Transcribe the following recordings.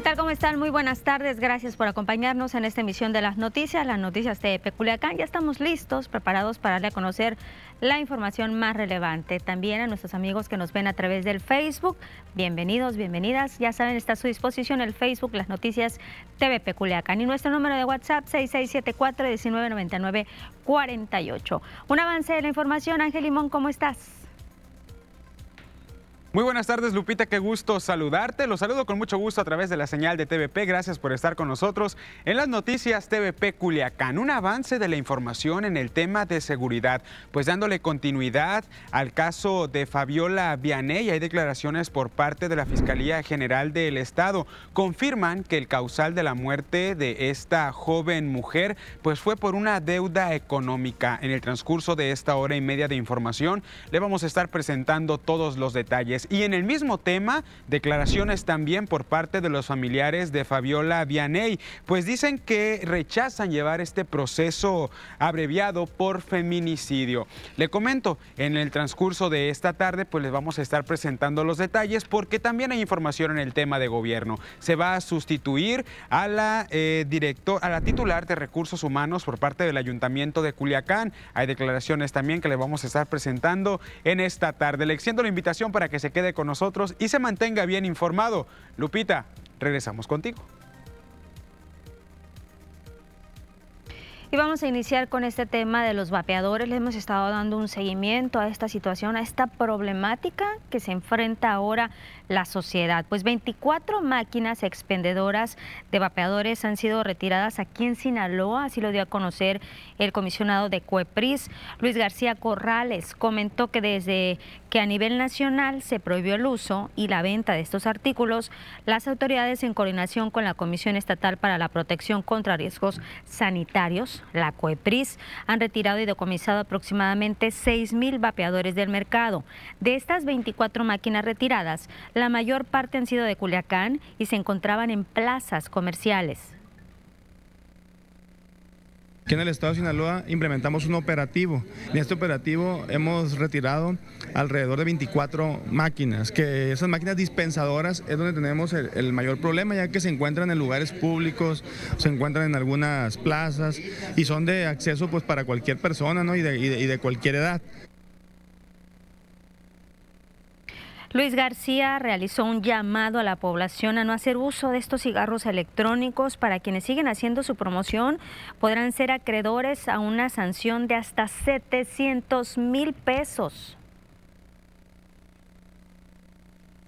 ¿Qué tal? ¿Cómo están? Muy buenas tardes. Gracias por acompañarnos en esta emisión de las noticias, las noticias de Peculiacán. Ya estamos listos, preparados para darle a conocer la información más relevante. También a nuestros amigos que nos ven a través del Facebook. Bienvenidos, bienvenidas. Ya saben, está a su disposición el Facebook, las noticias TV Peculiacán. Y nuestro número de WhatsApp, 6674-1999-48. Un avance de la información. Ángel Limón, ¿cómo estás? Muy buenas tardes, Lupita, qué gusto saludarte. Los saludo con mucho gusto a través de la señal de TVP. Gracias por estar con nosotros en las noticias TVP Culiacán. Un avance de la información en el tema de seguridad, pues dándole continuidad al caso de Fabiola Vianey. Hay declaraciones por parte de la Fiscalía General del Estado. Confirman que el causal de la muerte de esta joven mujer, pues fue por una deuda económica. En el transcurso de esta hora y media de información, le vamos a estar presentando todos los detalles. Y en el mismo tema, declaraciones también por parte de los familiares de Fabiola Vianey, pues dicen que rechazan llevar este proceso abreviado por feminicidio. Le comento, en el transcurso de esta tarde, pues les vamos a estar presentando los detalles porque también hay información en el tema de gobierno. Se va a sustituir a la eh, a la titular de recursos humanos por parte del Ayuntamiento de Culiacán. Hay declaraciones también que le vamos a estar presentando en esta tarde. Le extiendo la invitación para que se quede con nosotros y se mantenga bien informado. Lupita, regresamos contigo. Y vamos a iniciar con este tema de los vapeadores. Le hemos estado dando un seguimiento a esta situación, a esta problemática que se enfrenta ahora la sociedad. Pues 24 máquinas expendedoras de vapeadores han sido retiradas aquí en Sinaloa, así lo dio a conocer el comisionado de CUEPRIS, Luis García Corrales. Comentó que desde que a nivel nacional se prohibió el uso y la venta de estos artículos, las autoridades en coordinación con la Comisión Estatal para la Protección contra Riesgos Sanitarios, la CUEPRIS, han retirado y decomisado aproximadamente 6 mil vapeadores del mercado. De estas 24 máquinas retiradas, la mayor parte han sido de Culiacán y se encontraban en plazas comerciales. Aquí en el estado de Sinaloa implementamos un operativo. En este operativo hemos retirado alrededor de 24 máquinas, que esas máquinas dispensadoras es donde tenemos el, mayor problema, ya que se encuentran en lugares públicos, se encuentran en algunas plazas y son de acceso pues para cualquier persona ¿no? y, de, y de cualquier edad. Luis García realizó un llamado a la población a no hacer uso de estos cigarros electrónicos. Para quienes siguen haciendo su promoción, podrán ser acreedores a una sanción de hasta 700 mil pesos.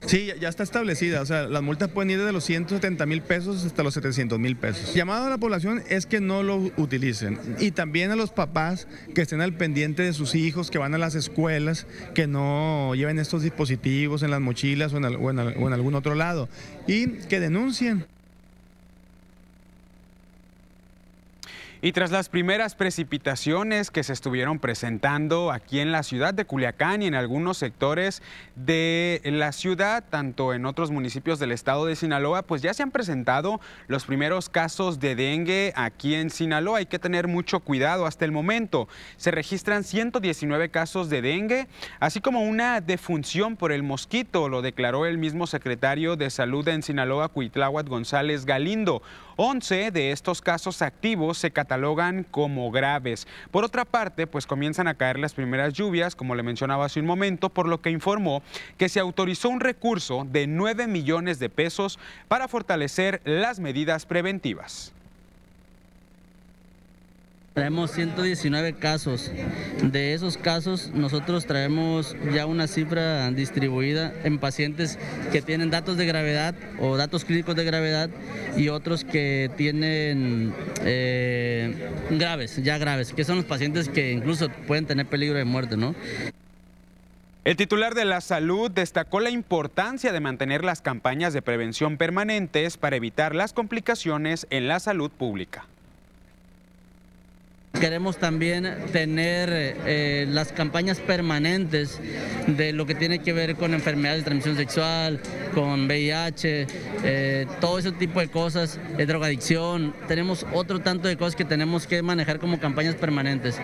Sí, ya está establecida. O sea, las multas pueden ir desde los 170 mil pesos hasta los 700 mil pesos. Llamado a la población es que no lo utilicen. Y también a los papás que estén al pendiente de sus hijos, que van a las escuelas, que no lleven estos dispositivos en las mochilas o en, o en algún otro lado. Y que denuncien. Y tras las primeras precipitaciones que se estuvieron presentando aquí en la ciudad de Culiacán y en algunos sectores de la ciudad, tanto en otros municipios del estado de Sinaloa, pues ya se han presentado los primeros casos de dengue aquí en Sinaloa. Hay que tener mucho cuidado hasta el momento. Se registran 119 casos de dengue, así como una defunción por el mosquito, lo declaró el mismo secretario de Salud en Sinaloa, Cuitláhuac González Galindo. 11 de estos casos activos se catalogan como graves. Por otra parte, pues comienzan a caer las primeras lluvias, como le mencionaba hace un momento, por lo que informó que se autorizó un recurso de 9 millones de pesos para fortalecer las medidas preventivas. Traemos 119 casos. De esos casos nosotros traemos ya una cifra distribuida en pacientes que tienen datos de gravedad o datos clínicos de gravedad y otros que tienen eh, graves, ya graves, que son los pacientes que incluso pueden tener peligro de muerte, ¿no? El titular de la salud destacó la importancia de mantener las campañas de prevención permanentes para evitar las complicaciones en la salud pública. Queremos también tener eh, las campañas permanentes de lo que tiene que ver con enfermedades de transmisión sexual, con VIH, eh, todo ese tipo de cosas, de drogadicción. Tenemos otro tanto de cosas que tenemos que manejar como campañas permanentes.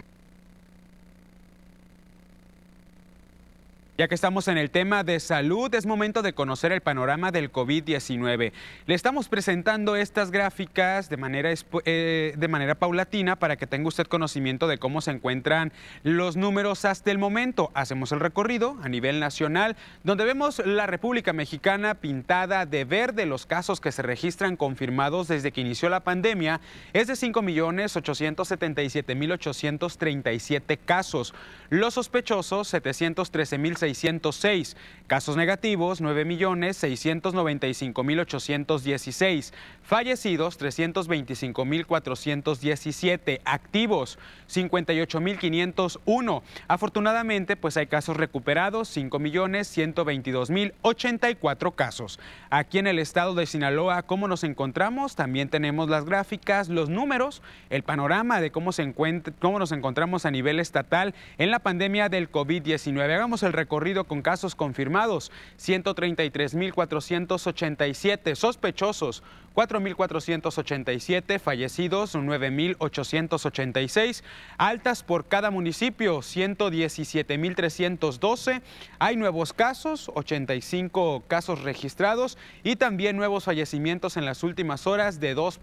Ya que estamos en el tema de salud, es momento de conocer el panorama del COVID-19. Le estamos presentando estas gráficas de manera, eh, de manera paulatina para que tenga usted conocimiento de cómo se encuentran los números hasta el momento. Hacemos el recorrido a nivel nacional, donde vemos la República Mexicana pintada de verde. Los casos que se registran confirmados desde que inició la pandemia es de 5.877.837 casos. Los sospechosos, 713.600 606. Casos negativos, 9.695.816. Fallecidos, 325.417. Activos, 58.501. Afortunadamente, pues hay casos recuperados, 5.122.084 casos. Aquí en el estado de Sinaloa, ¿cómo nos encontramos? También tenemos las gráficas, los números, el panorama de cómo, se encuentra, cómo nos encontramos a nivel estatal en la pandemia del COVID-19. Hagamos el recorrido con casos confirmados, 133.487 sospechosos, 4.487 fallecidos, 9.886 altas por cada municipio, 117.312. Hay nuevos casos, 85 casos registrados y también nuevos fallecimientos en las últimas horas de dos,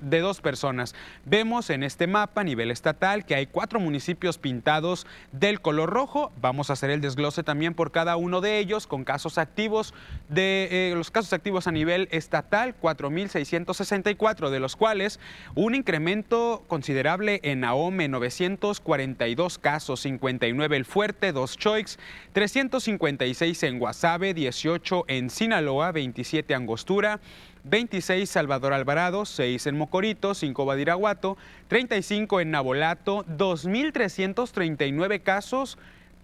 de dos personas. Vemos en este mapa a nivel estatal que hay cuatro municipios pintados del color rojo. Vamos a hacer el desglose también por cada uno de ellos con casos activos de eh, los casos activos a nivel estatal, 4.000 664, de los cuales un incremento considerable en Ahome, 942 casos, 59 El Fuerte, 2 Choix, 356 en Guasave, 18 en Sinaloa, 27 Angostura, 26 Salvador Alvarado, 6 en Mocorito, 5 Badiraguato, 35 en Nabolato, 2.339 casos,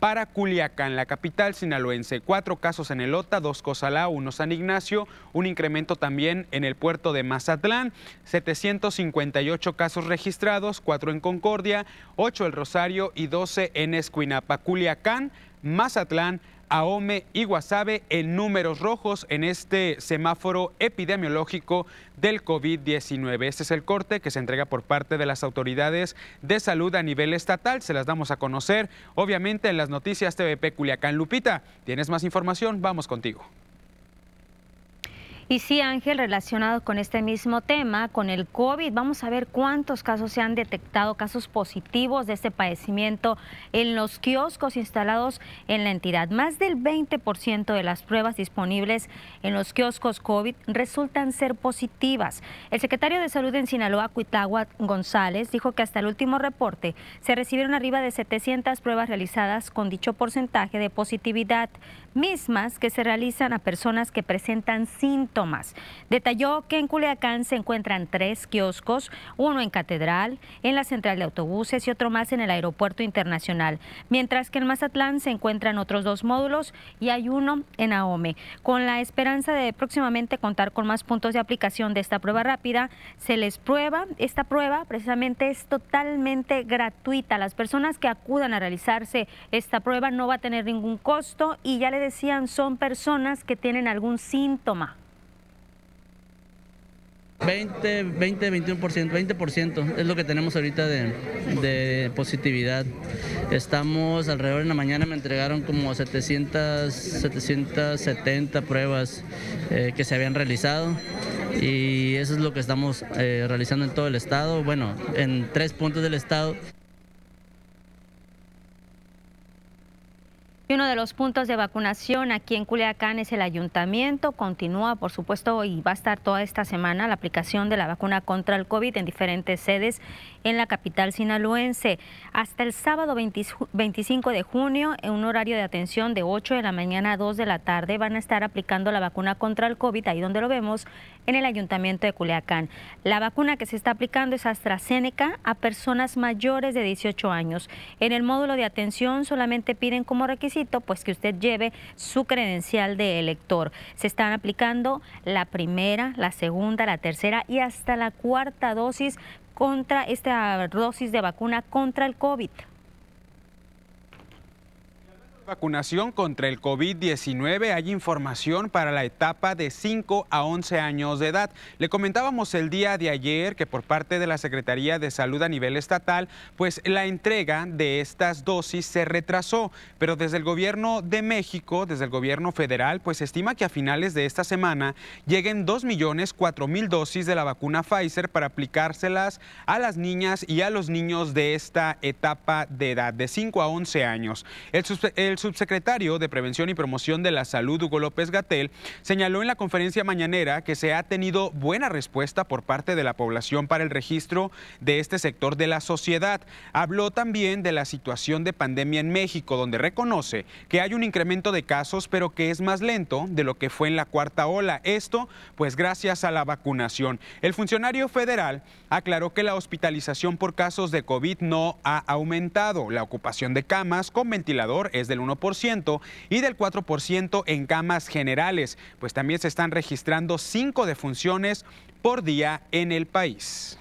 para Culiacán, la capital sinaloense. Cuatro casos en el OTA, dos Cosalá, uno San Ignacio, un incremento también en el puerto de Mazatlán, 758 casos registrados, cuatro en Concordia, ocho el Rosario y 12 en Escuinapa. Culiacán, Mazatlán, Ahome y Guasave en números rojos en este semáforo epidemiológico del COVID-19. Este es el corte que se entrega por parte de las autoridades de salud a nivel estatal. Se las damos a conocer, obviamente, en las noticias TVP Culiacán. Lupita, ¿tienes más información? Vamos contigo. Y sí, Ángel, relacionado con este mismo tema, con el COVID, vamos a ver cuántos casos se han detectado, casos positivos de este padecimiento en los kioscos instalados en la entidad. Más del 20% de las pruebas disponibles en los kioscos COVID resultan ser positivas. El secretario de Salud en Sinaloa, Cuitagua González, dijo que hasta el último reporte se recibieron arriba de 700 pruebas realizadas con dicho porcentaje de positividad mismas que se realizan a personas que presentan síntomas. Detalló que en Culiacán se encuentran tres kioscos, uno en Catedral, en la central de autobuses y otro más en el aeropuerto internacional, mientras que en Mazatlán se encuentran otros dos módulos y hay uno en Ahome. Con la esperanza de próximamente contar con más puntos de aplicación de esta prueba rápida, se les prueba, esta prueba precisamente es totalmente gratuita. Las personas que acudan a realizarse esta prueba no va a tener ningún costo y ya le decían son personas que tienen algún síntoma. 20, 20, 21%, 20% es lo que tenemos ahorita de, positividad. Estamos alrededor de la mañana, me entregaron como 700, 770 pruebas eh, que se habían realizado y eso es lo que estamos eh, realizando en todo el estado, bueno, en tres puntos del estado. Uno de los puntos de vacunación aquí en Culiacán es el ayuntamiento. Continúa, por supuesto, y va a estar toda esta semana la aplicación de la vacuna contra el COVID en diferentes sedes en la capital sinaloense. Hasta el sábado 25 de junio, en un horario de atención de 8 de la mañana a 2 de la tarde, van a estar aplicando la vacuna contra el COVID, ahí donde lo vemos, en el ayuntamiento de Culiacán. La vacuna que se está aplicando es AstraZeneca a personas mayores de 18 años. En el módulo de atención solamente piden como requisito pues que usted lleve su credencial de elector. Se están aplicando la primera, la segunda, la tercera y hasta la cuarta dosis contra esta dosis de vacuna contra el COVID. Vacunación contra el COVID-19. Hay información para la etapa de 5 a 11 años de edad. Le comentábamos el día de ayer que por parte de la Secretaría de Salud a nivel estatal, pues la entrega de estas dosis se retrasó. Pero desde el gobierno de México, desde el gobierno federal, pues estima que a finales de esta semana lleguen 2 millones 4 mil dosis de la vacuna Pfizer para aplicárselas a las niñas y a los niños de esta etapa de edad, de 5 a 11 años. El, el el subsecretario de Prevención y Promoción de la Salud, Hugo López Gatel, señaló en la conferencia mañanera que se ha tenido buena respuesta por parte de la población para el registro de este sector de la sociedad. Habló también de la situación de pandemia en México, donde reconoce que hay un incremento de casos, pero que es más lento de lo que fue en la cuarta ola. Esto, pues gracias a la vacunación. El funcionario federal aclaró que la hospitalización por casos de COVID no ha aumentado. La ocupación de camas con ventilador es del 1% y del 4% en camas generales, pues también se están registrando cinco defunciones por día en el país.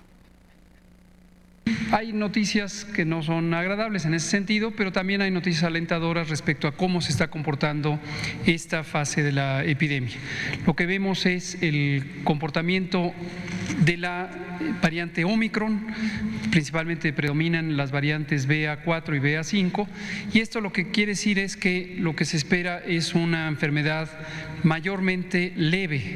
Hay noticias que no son agradables en ese sentido, pero también hay noticias alentadoras respecto a cómo se está comportando esta fase de la epidemia. Lo que vemos es el comportamiento de la variante Omicron, principalmente predominan las variantes BA4 y BA5, y esto lo que quiere decir es que lo que se espera es una enfermedad mayormente leve.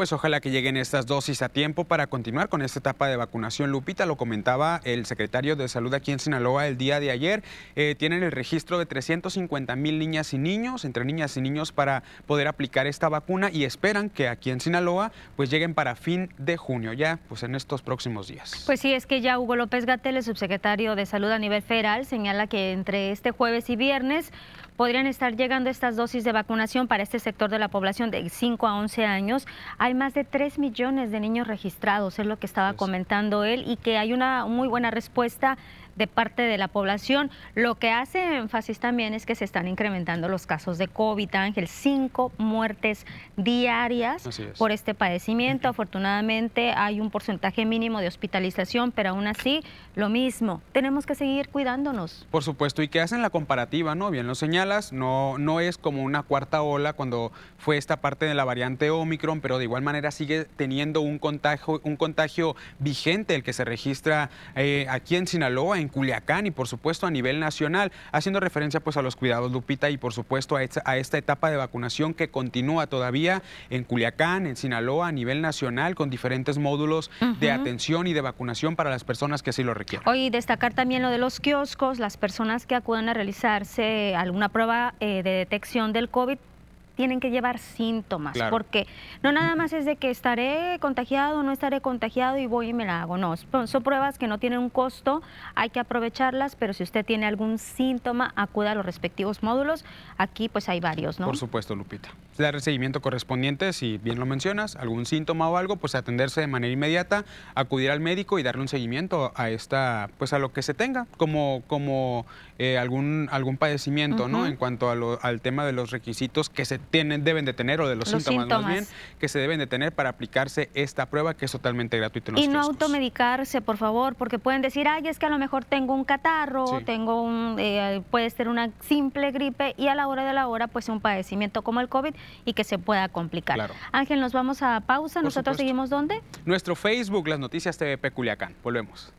Pues ojalá que lleguen estas dosis a tiempo para continuar con esta etapa de vacunación. Lupita, lo comentaba el secretario de Salud aquí en Sinaloa el día de ayer. Eh, tienen el registro de 350 mil niñas y niños, entre niñas y niños, para poder aplicar esta vacuna y esperan que aquí en Sinaloa pues lleguen para fin de junio, ya pues en estos próximos días. Pues sí, es que ya Hugo López Gatel, el subsecretario de Salud a nivel federal, señala que entre este jueves y viernes podrían estar llegando estas dosis de vacunación para este sector de la población de 5 a 11 años. Hay más de 3 millones de niños registrados, es lo que estaba comentando él, y que hay una muy buena respuesta de parte de la población. Lo que hace énfasis también es que se están incrementando los casos de COVID, Ángel, cinco muertes diarias por este padecimiento. Afortunadamente hay un porcentaje mínimo de hospitalización, pero aún así lo mismo, tenemos que seguir cuidándonos. Por supuesto, y que hacen la comparativa, ¿no? Bien lo señalas, no, no es como una cuarta ola cuando fue esta parte de la variante Omicron, pero de igual manera sigue teniendo un contagio, un contagio vigente, el que se registra eh, aquí en Sinaloa, en Culiacán y por supuesto a nivel nacional, haciendo referencia pues a los cuidados Lupita y por supuesto a esta, a esta etapa de vacunación que continúa todavía en Culiacán, en Sinaloa, a nivel nacional, con diferentes módulos de atención y de vacunación para las personas que así lo requieren. Hoy destacar también lo de los kioscos, las personas que acuden a realizarse alguna prueba eh, de detección del COVID tienen que llevar síntomas, porque no nada más es de que estaré contagiado o no estaré contagiado y voy y me la hago, no, son pruebas que no tienen un costo, hay que aprovecharlas, pero si usted tiene algún síntoma, acuda a los respectivos módulos, aquí pues hay varios, ¿no? Por supuesto, Lupita. Dar el seguimiento correspondiente, si bien lo mencionas, algún síntoma o algo, pues atenderse de manera inmediata, acudir al médico y darle un seguimiento a esta, pues a lo que se tenga, como, como eh, algún, algún padecimiento, ¿no? En cuanto al tema de los requisitos que se tienen, deben de tener, o de los, síntomas, más bien, que se deben de tener para aplicarse esta prueba que es totalmente gratuita. y no automedicarse, por favor, porque pueden decir, ay, es que a lo mejor tengo un catarro, tengo un, eh, puede ser una simple gripe y a la hora de la hora, pues un padecimiento como el COVID y que se pueda complicar. Ángel, nos vamos a pausa. ¿Nosotros seguimos dónde? Nuestro Facebook, las noticias TVP Culiacán. Volvemos.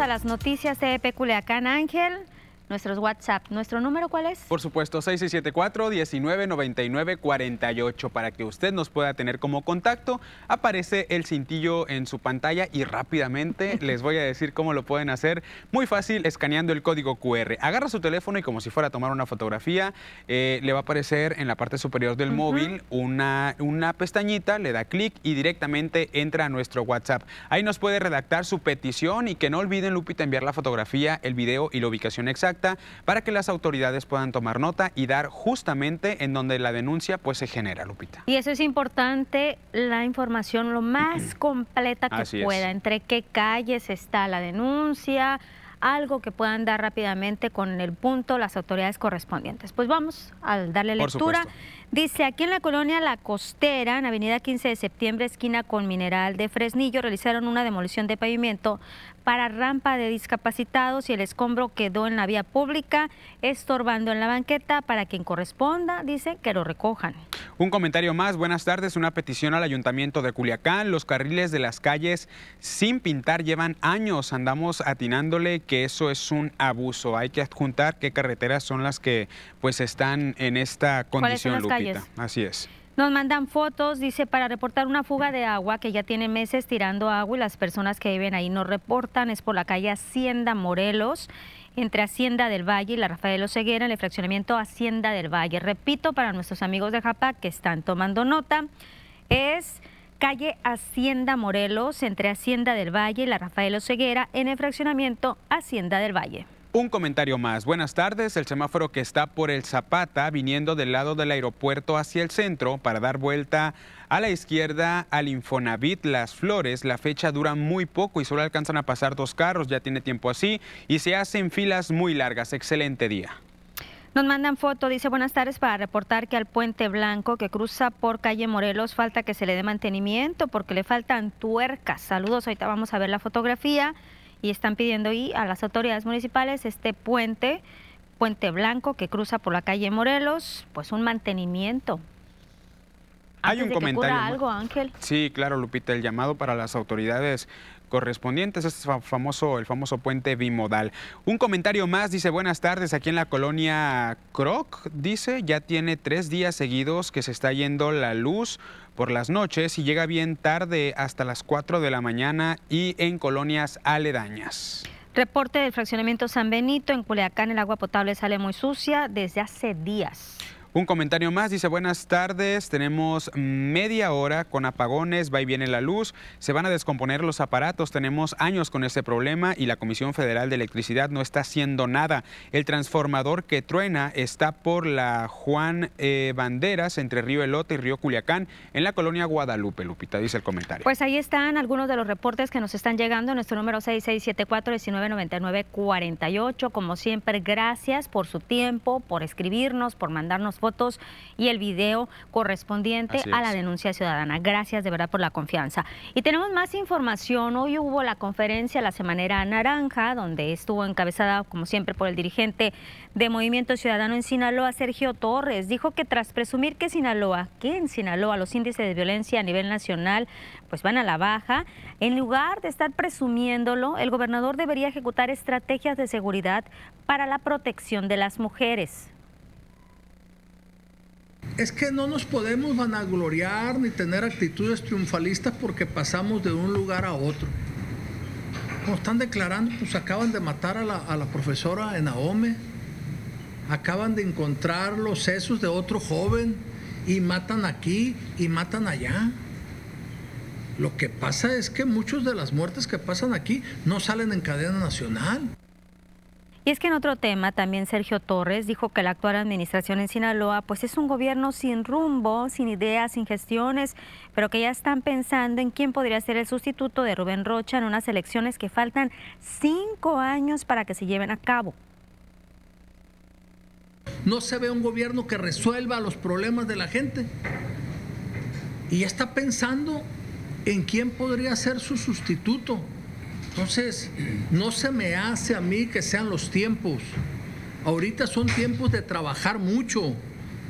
A las noticias de Peculiacán Ángel. Nuestros WhatsApp. ¿Nuestro número cuál es? Por supuesto, 6674-1999-48. Para que usted nos pueda tener como contacto, aparece el cintillo en su pantalla y rápidamente les voy a decir cómo lo pueden hacer. Muy fácil, escaneando el código QR. Agarra su teléfono y como si fuera a tomar una fotografía, eh, le va a aparecer en la parte superior del móvil una, una pestañita, le da clic y directamente entra a nuestro WhatsApp. Ahí nos puede redactar su petición y que no olviden, Lupita, enviar la fotografía, el video y la ubicación exacta para que las autoridades puedan tomar nota y dar justamente en donde la denuncia pues se genera, Lupita. Y eso es importante, la información lo más completa que pueda, entre qué calles está la denuncia, algo que puedan dar rápidamente con el punto las autoridades correspondientes. Pues vamos a darle lectura. Dice, aquí en la colonia La Costera, en Avenida 15 de Septiembre, esquina con Mineral de Fresnillo, realizaron una demolición de pavimento para rampa de discapacitados y el escombro quedó en la vía pública, estorbando en la banqueta para quien corresponda, dice que lo recojan. Un comentario más, buenas tardes, una petición al Ayuntamiento de Culiacán. Los carriles de las calles sin pintar llevan años, andamos atinándole que eso es un abuso. Hay que adjuntar qué carreteras son las que pues están en esta condición, Lupita. Así es. Nos mandan fotos, dice, para reportar una fuga de agua que ya tiene meses tirando agua y las personas que viven ahí no reportan. Es por la calle Hacienda Morelos, entre Hacienda del Valle y la Rafael Oseguera, en el fraccionamiento Hacienda del Valle. Repito, para nuestros amigos de Japa que están tomando nota, es calle Hacienda Morelos, entre Hacienda del Valle y la Rafael Oseguera, en el fraccionamiento Hacienda del Valle. Un comentario más. Buenas tardes. El semáforo que está por el Zapata, viniendo del lado del aeropuerto hacia el centro para dar vuelta a la izquierda al Infonavit Las Flores. La fecha dura muy poco y solo alcanzan a pasar dos carros. Ya tiene tiempo así y se hacen filas muy largas. Excelente día. Nos mandan foto, dice buenas tardes para reportar que al puente blanco que cruza por calle Morelos falta que se le dé mantenimiento porque le faltan tuercas. Saludos, ahorita vamos a ver la fotografía y están pidiendo ahí a las autoridades municipales este puente, puente blanco que cruza por la calle Morelos, pues un mantenimiento. Hay un comentario. algo, Ángel. Sí, claro, Lupita, el llamado para las autoridades correspondientes, este famoso, el famoso puente bimodal. Un comentario más, dice, buenas tardes, aquí en la colonia Croc, dice, ya tiene tres días seguidos que se está yendo la luz por las noches y llega bien tarde hasta las 4 de la mañana y en colonias aledañas. Reporte del fraccionamiento San Benito, en Culiacán el agua potable sale muy sucia desde hace días. Un comentario más dice, buenas tardes, tenemos media hora con apagones, va y viene la luz, se van a descomponer los aparatos, tenemos años con este problema y la Comisión Federal de Electricidad no está haciendo nada. El transformador que truena está por la Juan eh, Banderas entre Río Elote y Río Culiacán en la colonia Guadalupe, Lupita, dice el comentario. Pues ahí están algunos de los reportes que nos están llegando, nuestro número 6674-1999-48. Como siempre, gracias por su tiempo, por escribirnos, por mandarnos fotos y el video correspondiente a la denuncia ciudadana. Gracias de verdad por la confianza. Y tenemos más información. Hoy hubo la conferencia La Semanera Naranja, donde estuvo encabezada, como siempre, por el dirigente de Movimiento Ciudadano en Sinaloa, Sergio Torres. Dijo que tras presumir que Sinaloa, que en Sinaloa los índices de violencia a nivel nacional pues van a la baja, en lugar de estar presumiéndolo, el gobernador debería ejecutar estrategias de seguridad para la protección de las mujeres es que no nos podemos vanagloriar ni tener actitudes triunfalistas porque pasamos de un lugar a otro. Como están declarando, pues acaban de matar a la, profesora en Ahome, acaban de encontrar los sesos de otro joven y matan aquí y matan allá. Lo que pasa es que muchas de las muertes que pasan aquí no salen en cadena nacional. Y es que en otro tema también Sergio Torres dijo que la actual administración en Sinaloa pues es un gobierno sin rumbo, sin ideas, sin gestiones, pero que ya están pensando en quién podría ser el sustituto de Rubén Rocha en unas elecciones que faltan cinco años para que se lleven a cabo. No se ve un gobierno que resuelva los problemas de la gente. Y ya está pensando en quién podría ser su sustituto. Entonces, no se me hace a mí que sean los tiempos. Ahorita son tiempos de trabajar mucho,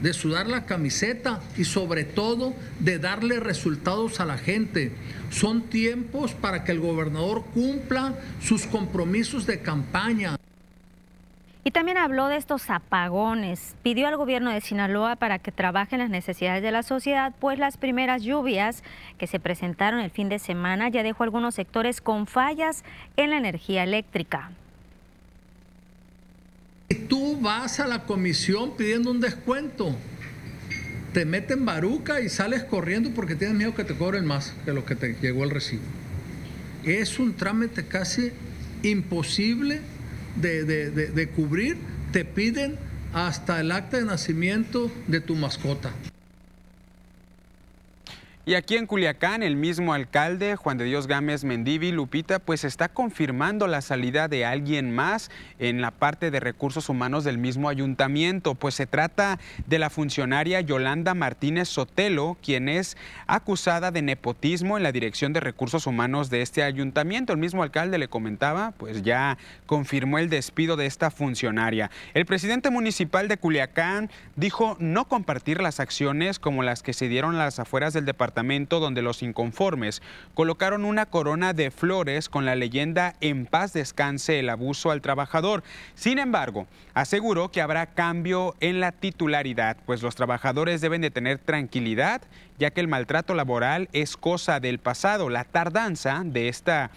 de sudar la camiseta y sobre todo de darle resultados a la gente. Son tiempos para que el gobernador cumpla sus compromisos de campaña. Y también habló de estos apagones. Pidió al gobierno de Sinaloa para que trabaje en las necesidades de la sociedad, pues las primeras lluvias que se presentaron el fin de semana ya dejó algunos sectores con fallas en la energía eléctrica. Tú vas a la comisión pidiendo un descuento, te meten baruca y sales corriendo porque tienes miedo que te cobren más que lo que te llegó el recibo. Es un trámite casi imposible de, de cubrir. Te piden hasta el acta de nacimiento de tu mascota. Y aquí en Culiacán, el mismo alcalde, Juan de Dios Gámez Mendivi, Lupita, pues está confirmando la salida de alguien más en la parte de recursos humanos del mismo ayuntamiento. Pues se trata de la funcionaria Yolanda Martínez Sotelo, quien es acusada de nepotismo en la dirección de recursos humanos de este ayuntamiento. El mismo alcalde le comentaba, pues ya confirmó el despido de esta funcionaria. El presidente municipal de Culiacán dijo no compartir las acciones como las que se dieron a las afueras del donde los inconformes colocaron una corona de flores con la leyenda En paz descanse el abuso al trabajador. Sin embargo, aseguró que habrá cambio en la titularidad, pues los trabajadores deben de tener tranquilidad, ya que el maltrato laboral es cosa del pasado. La tardanza de esta,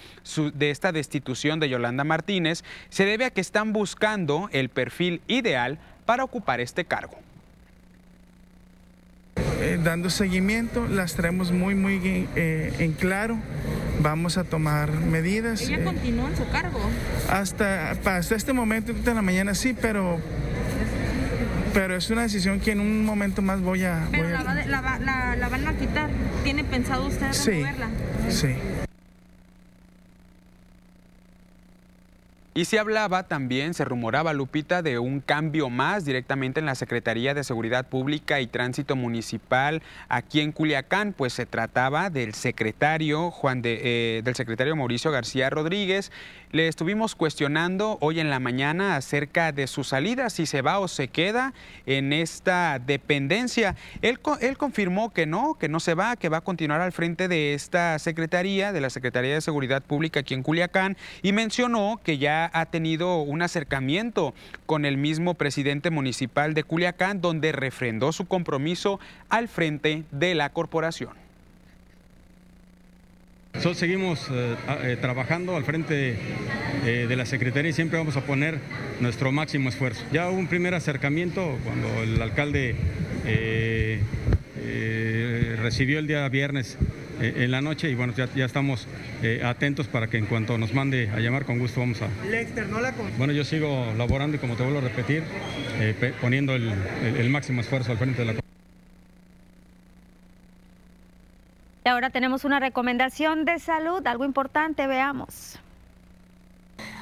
de esta destitución de Yolanda Martínez se debe a que están buscando el perfil ideal para ocupar este cargo. Eh, dando seguimiento, las traemos muy, muy eh, en claro. Vamos a tomar medidas. ¿Ella eh, continúa en su cargo? Hasta, hasta este momento, de la mañana sí, pero pero es una decisión que en un momento más voy a... Pero la, van a quitar. ¿Tiene pensado usted removerla? Sí, sí. Y se hablaba también, se rumoraba, Lupita, de un cambio más directamente en la Secretaría de Seguridad Pública y Tránsito Municipal aquí en Culiacán, pues se trataba del secretario Juan de, eh, del secretario Mauricio García Rodríguez. Le estuvimos cuestionando hoy en la mañana acerca de su salida, si se va o se queda en esta dependencia. Él, él confirmó que no, que no se va, que va a continuar al frente de esta secretaría, de la Secretaría de Seguridad Pública aquí en Culiacán, y mencionó que ya ha tenido un acercamiento con el mismo presidente municipal de Culiacán, donde refrendó su compromiso al frente de la corporación. Seguimos eh, eh, trabajando al frente eh, de la Secretaría y siempre vamos a poner nuestro máximo esfuerzo. Ya hubo un primer acercamiento cuando el alcalde recibió el día viernes eh, en la noche y bueno, ya, ya estamos eh, atentos para que en cuanto nos mande a llamar, con gusto vamos a... Bueno, yo sigo laborando y como te vuelvo a repetir, eh, poniendo el, el máximo esfuerzo al frente de la... Y ahora tenemos una recomendación de salud, algo importante, veamos.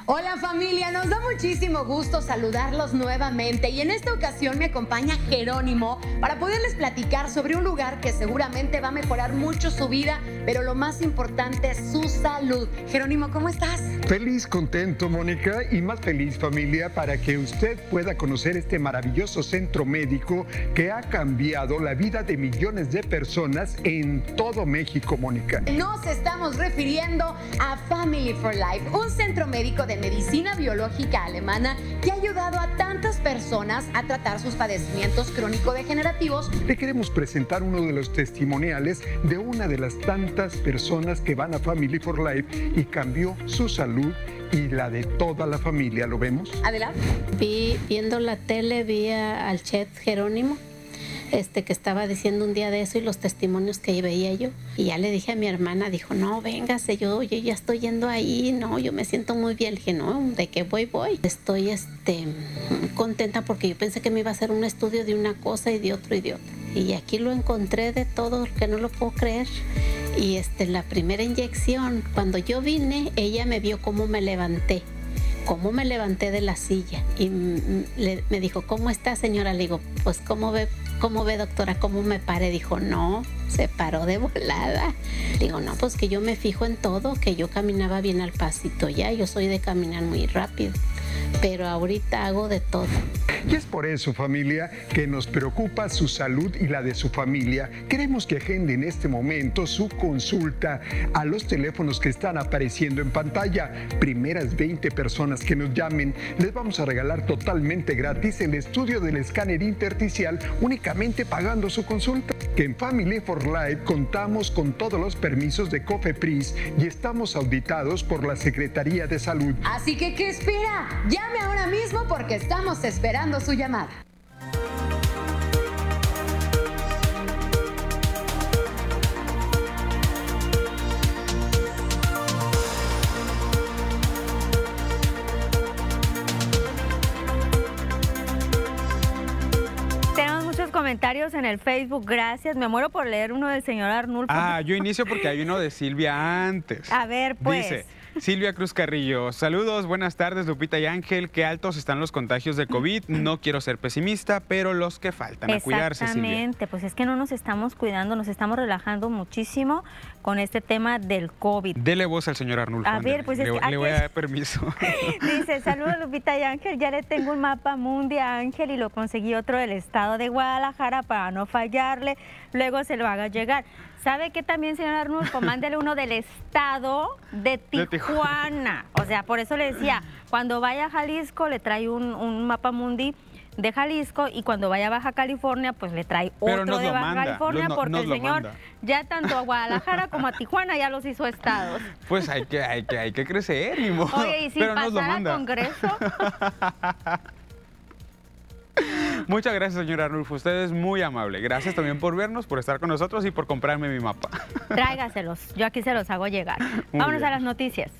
Hola familia, nos da muchísimo gusto saludarlos nuevamente y en esta ocasión me acompaña Jerónimo para poderles platicar sobre un lugar que seguramente va a mejorar mucho su vida, pero lo más importante es su salud. Jerónimo, ¿cómo estás? Feliz, contento, Mónica, y más feliz familia para que usted pueda conocer este maravilloso centro médico que ha cambiado la vida de millones de personas en todo México, Mónica. Nos estamos refiriendo a Family for Life, un centro médico de medicina biológica alemana que ha ayudado a tantas personas a tratar sus padecimientos crónico-degenerativos. Le queremos presentar uno de los testimoniales de una de las tantas personas que van a Family for Life y cambió su salud y la de toda la familia. ¿Lo vemos? Adelante. Vi, viendo la tele, vi al chef Jerónimo este, que estaba diciendo un día de eso y los testimonios que veía yo. Y ya le dije a mi hermana, dijo, no, véngase, yo, yo ya estoy yendo ahí, no, yo me siento muy bien. Le dije, no, ¿de qué voy? Voy. Estoy este, contenta porque yo pensé que me iba a hacer un estudio de una cosa y de otro y de otra. Y aquí lo encontré de todo, que no lo puedo creer. Y este, la primera inyección, cuando yo vine, ella me vio cómo me levanté cómo me levanté de la silla y me dijo, ¿cómo está señora? Le digo, pues ¿cómo ve, cómo ve doctora? ¿Cómo me pare? Dijo, no, se paró de volada. Digo, no, pues que yo me fijo en todo, que yo caminaba bien al pasito ya, yo soy de caminar muy rápido. Pero ahorita hago de todo. Y es por eso, familia, que nos preocupa su salud y la de su familia. Queremos que agende en este momento su consulta a los teléfonos que están apareciendo en pantalla. Primeras 20 personas que nos llamen, les vamos a regalar totalmente gratis el estudio del escáner intersticial únicamente pagando su consulta. Que en Family for Life contamos con todos los permisos de COFEPRIS y estamos auditados por la Secretaría de Salud. Así que, ¿qué espera? Llame ahora mismo porque estamos esperando su llamada. Tenemos muchos comentarios en el Facebook, gracias. Me muero por leer uno del señor Arnulfo. Ah, yo inicio porque hay uno de Silvia antes. A ver, pues. Dice, Silvia Cruz Carrillo, saludos, buenas tardes Lupita y Ángel, qué altos están los contagios de COVID, no quiero ser pesimista, pero los que faltan, a cuidarse Silvia. Exactamente, pues es que no nos estamos cuidando, nos estamos relajando muchísimo con este tema del COVID. Dele voz al señor Arnulfo. A ver, pues es le, que le voy a dar permiso. Dice, saludos Lupita y Ángel, ya le tengo un mapa mundi a Ángel y lo conseguí otro del estado de Guadalajara para no fallarle, luego se lo haga llegar. ¿Sabe qué también, señor Arnulfo? Mándele uno del estado de De Tijuana. O sea, por eso le decía, cuando vaya a Jalisco le trae un, un mapa mundi de Jalisco y cuando vaya a Baja California pues le trae Pero otro de Baja manda, California porque el señor manda. ya tanto a Guadalajara como a Tijuana ya los hizo estados. Pues hay que, hay que, hay que crecer, ni modo. Oye, y si pero pasara manda. Congreso, Muchas gracias, señor Arnulfo. Usted es muy amable. Gracias también por vernos, por estar con nosotros y por comprarme mi mapa. tráigaselos. Yo aquí se los hago llegar. Muy Vámonos bien. a las noticias.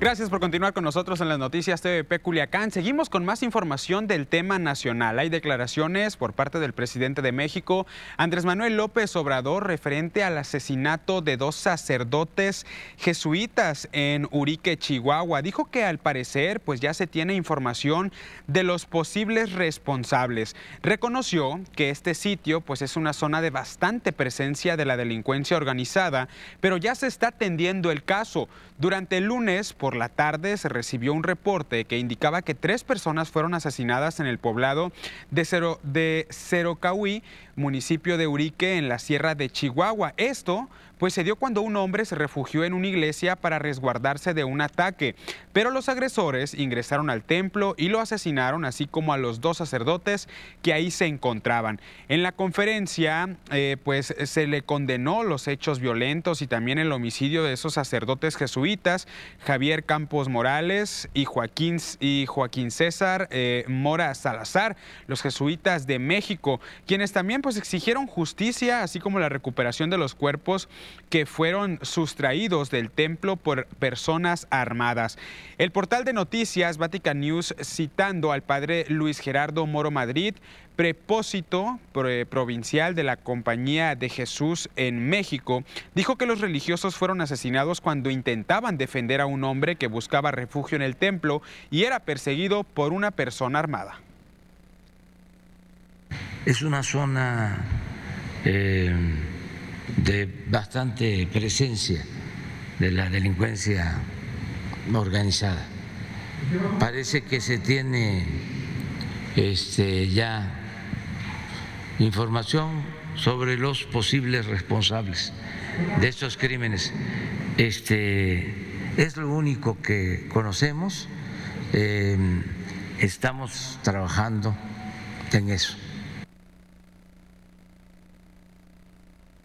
Gracias por continuar con nosotros en las noticias TVP Culiacán. Seguimos con más información del tema nacional. Hay declaraciones por parte del presidente de México, Andrés Manuel López Obrador, referente al asesinato de dos sacerdotes jesuitas en Urique, Chihuahua. Dijo que al parecer pues ya se tiene información de los posibles responsables. Reconoció que este sitio pues es una zona de bastante presencia de la delincuencia organizada, pero ya se está atendiendo el caso. Durante el lunes por la tarde se recibió un reporte que indicaba que tres personas fueron asesinadas en el poblado de, Cero, de municipio de Urique, en la sierra de Chihuahua. Esto pues se dio cuando un hombre se refugió en una iglesia para resguardarse de un ataque, pero los agresores ingresaron al templo y lo asesinaron, así como a los dos sacerdotes que ahí se encontraban. En la conferencia, eh, pues se le condenó los hechos violentos y también el homicidio de esos sacerdotes jesuitas, Javier Campos Morales y Joaquín, y Joaquín César eh, Mora Salazar, los jesuitas de México, quienes también pues exigieron justicia, así como la recuperación de los cuerpos que fueron sustraídos del templo por personas armadas. El portal de noticias Vatican News, citando al padre Luis Gerardo Moro Madrid, prepósito provincial de la Compañía de Jesús en México, dijo que los religiosos fueron asesinados cuando intentaban defender a un hombre que buscaba refugio en el templo y era perseguido por una persona armada. Es una zona eh, de bastante presencia de la delincuencia organizada. Parece que se tiene este, ya información sobre los posibles responsables de estos crímenes. Este, es lo único que conocemos. Eh, estamos trabajando en eso.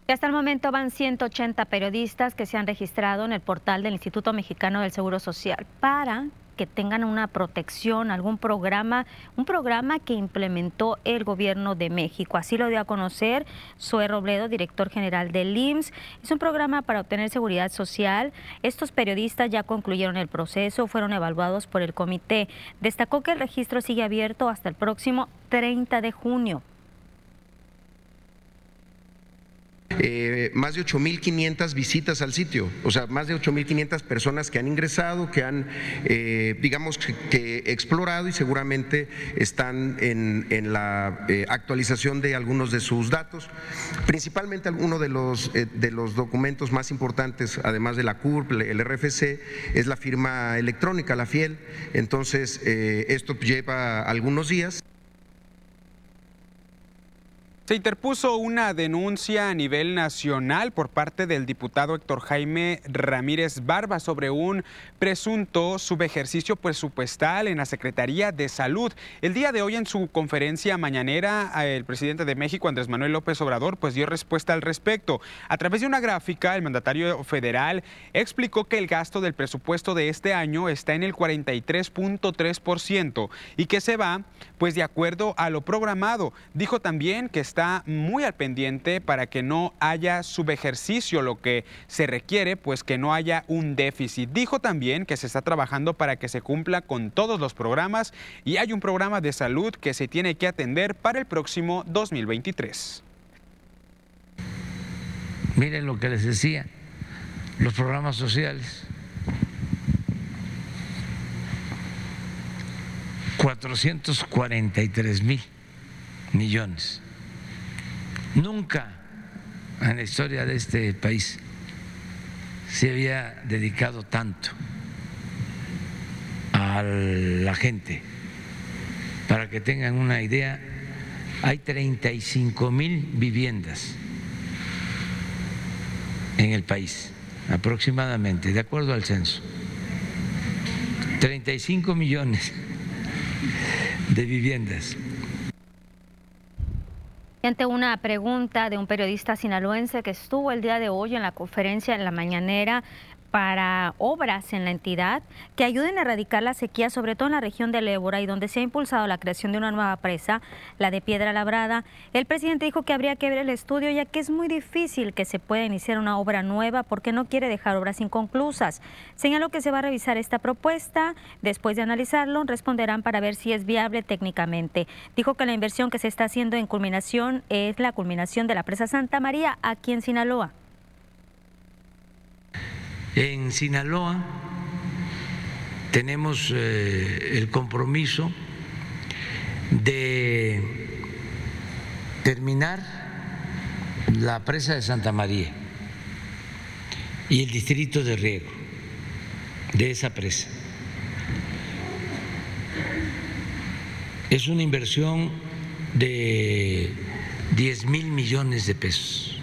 Hasta el momento van 180 periodistas que se han registrado en el portal del Instituto Mexicano del Seguro Social para que tengan una protección, algún programa, un programa que implementó el gobierno de México. Así lo dio a conocer Sue Robledo, director general del IMSS. Es un programa para obtener seguridad social. Estos periodistas ya concluyeron el proceso, fueron evaluados por el comité. Destacó que el registro sigue abierto hasta el próximo 30 de junio. Eh, más de 8.500 visitas al sitio, o sea, más de 8.500 personas que han ingresado, que han, eh, digamos, que, explorado y seguramente están en, la eh, actualización de algunos de sus datos. Principalmente uno de los, de los documentos más importantes, además de la CURP, el RFC, es la firma electrónica, la FIEL. Entonces, esto lleva algunos días. Se interpuso una denuncia a nivel nacional por parte del diputado Héctor Jaime Ramírez Barba sobre un presunto subejercicio presupuestal en la Secretaría de Salud. El día de hoy en su conferencia mañanera, el presidente de México, Andrés Manuel López Obrador, pues dio respuesta al respecto. A través de una gráfica, el mandatario federal explicó que el gasto del presupuesto de este año está en el 43.3% y que se va pues de acuerdo a lo programado. Dijo también que está muy al pendiente para que no haya subejercicio, lo que se requiere, pues que no haya un déficit. Dijo también que se está trabajando para que se cumpla con todos los programas y hay un programa de salud que se tiene que atender para el próximo 2023. Miren lo que les decía, los programas sociales. 443 mil millones. Nunca en la historia de este país se había dedicado tanto a la gente. Para que tengan una idea, hay 35 mil viviendas en el país, aproximadamente, de acuerdo al censo. 35 millones de viviendas ante una pregunta de un periodista sinaloense que estuvo el día de hoy en la conferencia en la mañanera para obras en la entidad que ayuden a erradicar la sequía, sobre todo en la región del Ébora y donde se ha impulsado la creación de una nueva presa, la de Piedra Labrada. El presidente dijo que habría que ver el estudio ya que es muy difícil que se pueda iniciar una obra nueva porque no quiere dejar obras inconclusas. Señaló que se va a revisar esta propuesta, después de analizarlo responderán para ver si es viable técnicamente. Dijo que la inversión que se está haciendo en culminación es la culminación de la presa Santa María aquí en Sinaloa. En Sinaloa tenemos eh, el compromiso de terminar la presa de Santa María y el distrito de riego de esa presa. Es una inversión de 10 mil millones de pesos.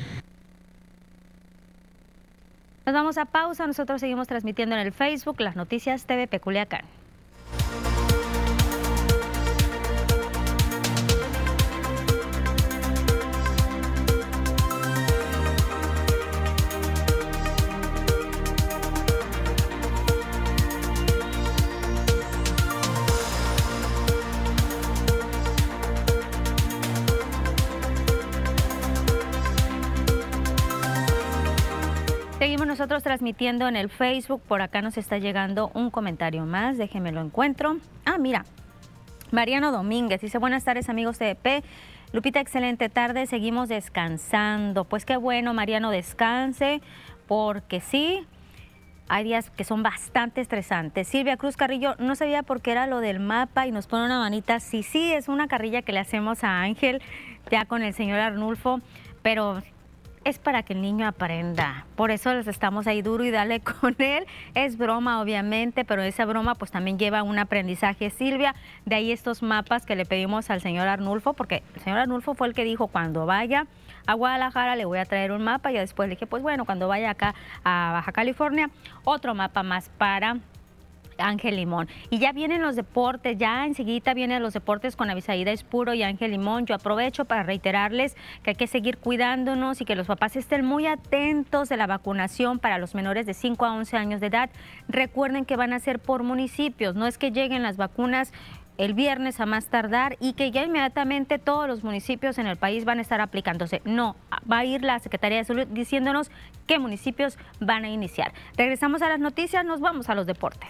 Nos vamos a pausa, nosotros seguimos transmitiendo en el Facebook las noticias TV Peculiacán. Nosotros transmitiendo en el Facebook. Por acá nos está llegando un comentario más. Déjeme lo encuentro. Ah, mira. Mariano Domínguez dice, buenas tardes amigos EP. Lupita, excelente tarde, seguimos descansando. Pues qué bueno, Mariano, descanse, porque sí, hay días que son bastante estresantes. Silvia Cruz Carrillo, no sabía por qué era lo del mapa y nos pone una manita. Sí, sí, es una carrilla que le hacemos a Ángel, ya con el señor Arnulfo, pero es para que el niño aprenda. Por eso les estamos ahí duro y dale con él. Es broma, obviamente, pero esa broma pues también lleva un aprendizaje. Silvia, de ahí estos mapas que le pedimos al señor Arnulfo, porque el señor Arnulfo fue el que dijo cuando vaya a Guadalajara le voy a traer un mapa y después le dije, pues bueno, cuando vaya acá a Baja California, otro mapa más para Ángel Limón. Y ya vienen los deportes, ya enseguida vienen los deportes con Avisaída Espuro y Ángel Limón. Yo aprovecho para reiterarles que hay que seguir cuidándonos y que los papás estén muy atentos de la vacunación para los menores de 5 a 11 años de edad. Recuerden que van a ser por municipios, no es que lleguen las vacunas el viernes a más tardar y que ya inmediatamente todos los municipios en el país van a estar aplicándose. No, va a ir la Secretaría de Salud diciéndonos qué municipios van a iniciar. Regresamos a las noticias, nos vamos a los deportes.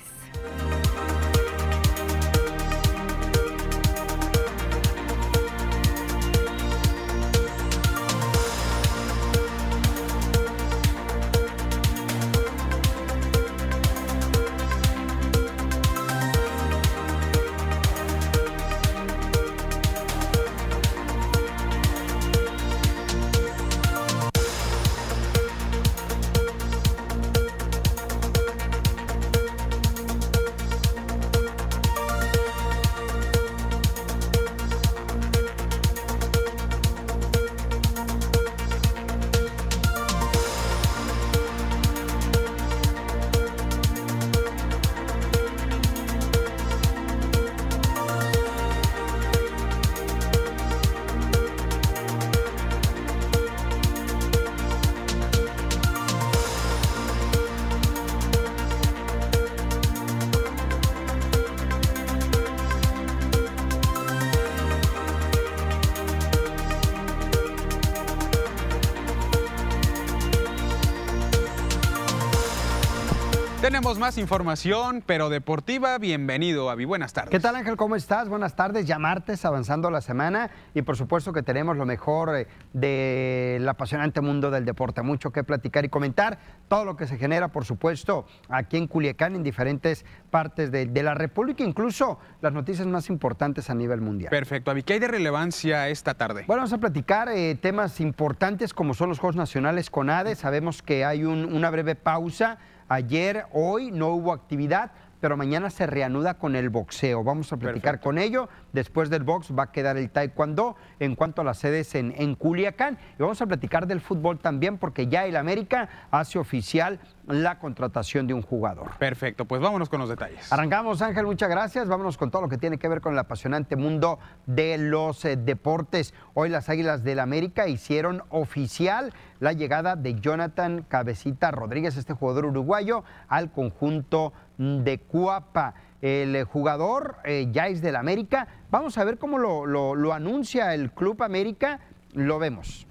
Tenemos más información, pero deportiva. Bienvenido, Avi. Buenas tardes. ¿Qué tal, Ángel? ¿Cómo estás? Buenas tardes. Ya martes, avanzando la semana. Y por supuesto que tenemos lo mejor eh, del apasionante mundo del deporte. Mucho que platicar y comentar. Todo lo que se genera, por supuesto, aquí en Culiacán, en diferentes partes de, la República, incluso las noticias más importantes a nivel mundial. Perfecto, Avi. ¿Qué hay de relevancia esta tarde? Bueno, vamos a platicar eh, temas importantes como son los Juegos Nacionales con ADE. Sabemos que hay una breve pausa Ayer, hoy no hubo actividad, pero mañana se reanuda con el boxeo. Vamos a platicar con ello. Después del box va a quedar el taekwondo en cuanto a las sedes en, en, Culiacán. Y vamos a platicar del fútbol también porque ya el América hace oficial la contratación de un jugador. Perfecto, pues vámonos con los detalles. Arrancamos, Ángel, muchas gracias. Vámonos con todo lo que tiene que ver con el apasionante mundo de los eh, deportes. Hoy las Águilas del América hicieron oficial la llegada de Jonathan Cabecita Rodríguez, este jugador uruguayo, al conjunto de Cuapa. El jugador eh, ya es del América. Vamos a ver cómo lo, lo anuncia el Club América. Lo vemos.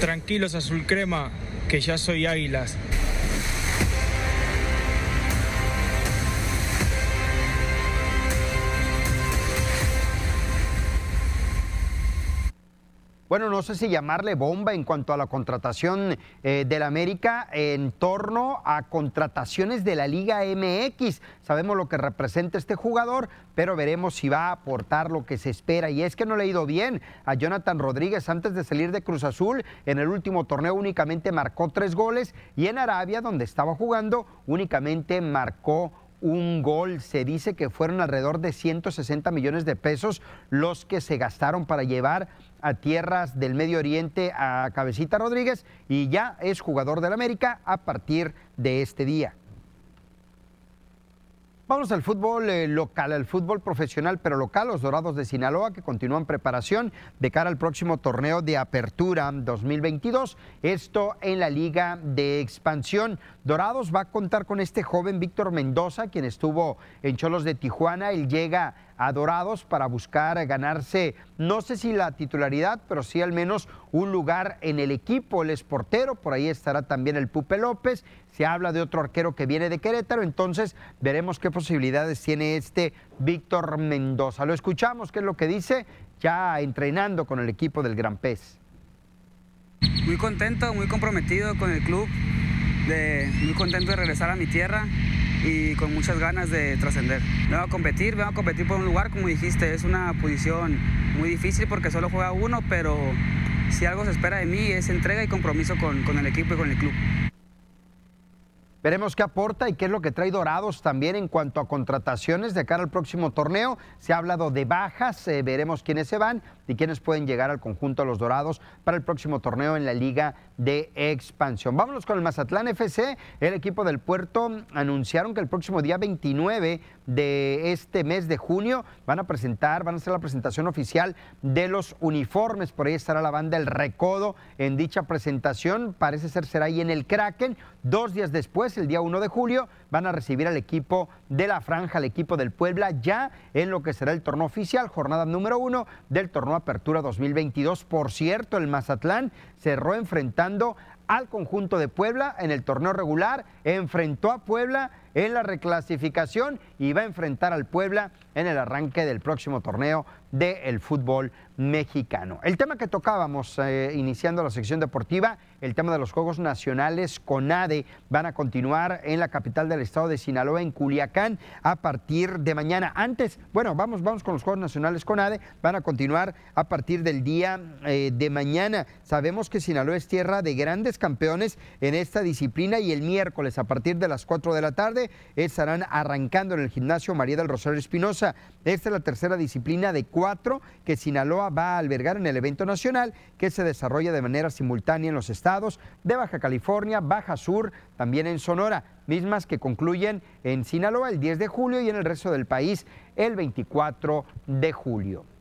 Tranquilos azul crema, que ya soy águilas. Bueno, no sé si llamarle bomba en cuanto a la contratación eh, del América en torno a contrataciones de la Liga MX. Sabemos lo que representa este jugador, pero veremos si va a aportar lo que se espera. Y es que no le ha ido bien a Jonathan Rodríguez antes de salir de Cruz Azul. En el último torneo únicamente marcó tres goles y en Arabia, donde estaba jugando, únicamente marcó un gol. Se dice que fueron alrededor de 160 millones de pesos los que se gastaron para llevar a tierras del Medio Oriente a Cabecita Rodríguez y ya es jugador del América a partir de este día. Vamos al fútbol eh, local, al fútbol profesional, pero local, los Dorados de Sinaloa que continúan preparación de cara al próximo torneo de apertura 2022. Esto en la Liga de Expansión. Dorados va a contar con este joven Víctor Mendoza, quien estuvo en Cholos de Tijuana. Él llega a Dorados para buscar ganarse, no sé si la titularidad, pero sí al menos un lugar en el equipo. El esportero, por ahí estará también el Pupe López. Se habla de otro arquero que viene de Querétaro, entonces veremos qué posibilidades tiene este Víctor Mendoza. Lo escuchamos, qué es lo que dice, ya entrenando con el equipo del Gran Pez. Muy contento, muy comprometido con el club, muy contento de regresar a mi tierra y con muchas ganas de trascender. Vengo a competir, vengo a competir por un lugar, como dijiste, es una posición muy difícil porque solo juega uno, pero si algo se espera de mí es entrega y compromiso con, con el equipo y con el club. Veremos qué aporta y qué es lo que trae Dorados también en cuanto a contrataciones de cara al próximo torneo. Se ha hablado de bajas, eh, veremos quiénes se van y quiénes pueden llegar al conjunto de los Dorados para el próximo torneo en la Liga de Expansión. Vámonos con el Mazatlán FC. El equipo del puerto anunciaron que el próximo día 29 de este mes de junio van a presentar, van a hacer la presentación oficial de los uniformes. Por ahí estará la banda El Recodo en dicha presentación. Parece ser será ahí en el Kraken. Dos días después el día 1 de julio, van a recibir al equipo de la Franja, al equipo del Puebla, ya en lo que será el torneo oficial, jornada número uno del torneo Apertura 2022. Por cierto, el Mazatlán cerró enfrentando al conjunto de Puebla en el torneo regular, enfrentó a Puebla en la reclasificación y va a enfrentar al Puebla en el arranque del próximo torneo del fútbol mexicano. El tema que tocábamos eh, iniciando la sección deportiva, el tema de los Juegos Nacionales CONADE, van a continuar en la capital del estado de Sinaloa, en Culiacán, a partir de mañana. Antes, bueno, vamos, vamos con los Juegos Nacionales CONADE, van a continuar a partir del día eh, de mañana. Sabemos que Sinaloa es tierra de grandes campeones en esta disciplina y el miércoles a partir de las 4 de la tarde estarán arrancando en el gimnasio María del Rosario Espinosa. Esta es la tercera disciplina de cuatro que Sinaloa va a albergar en el evento nacional que se desarrolla de manera simultánea en los estados de Baja California, Baja Sur, también en Sonora, mismas que concluyen en Sinaloa el 10 de julio y en el resto del país el 24 de julio.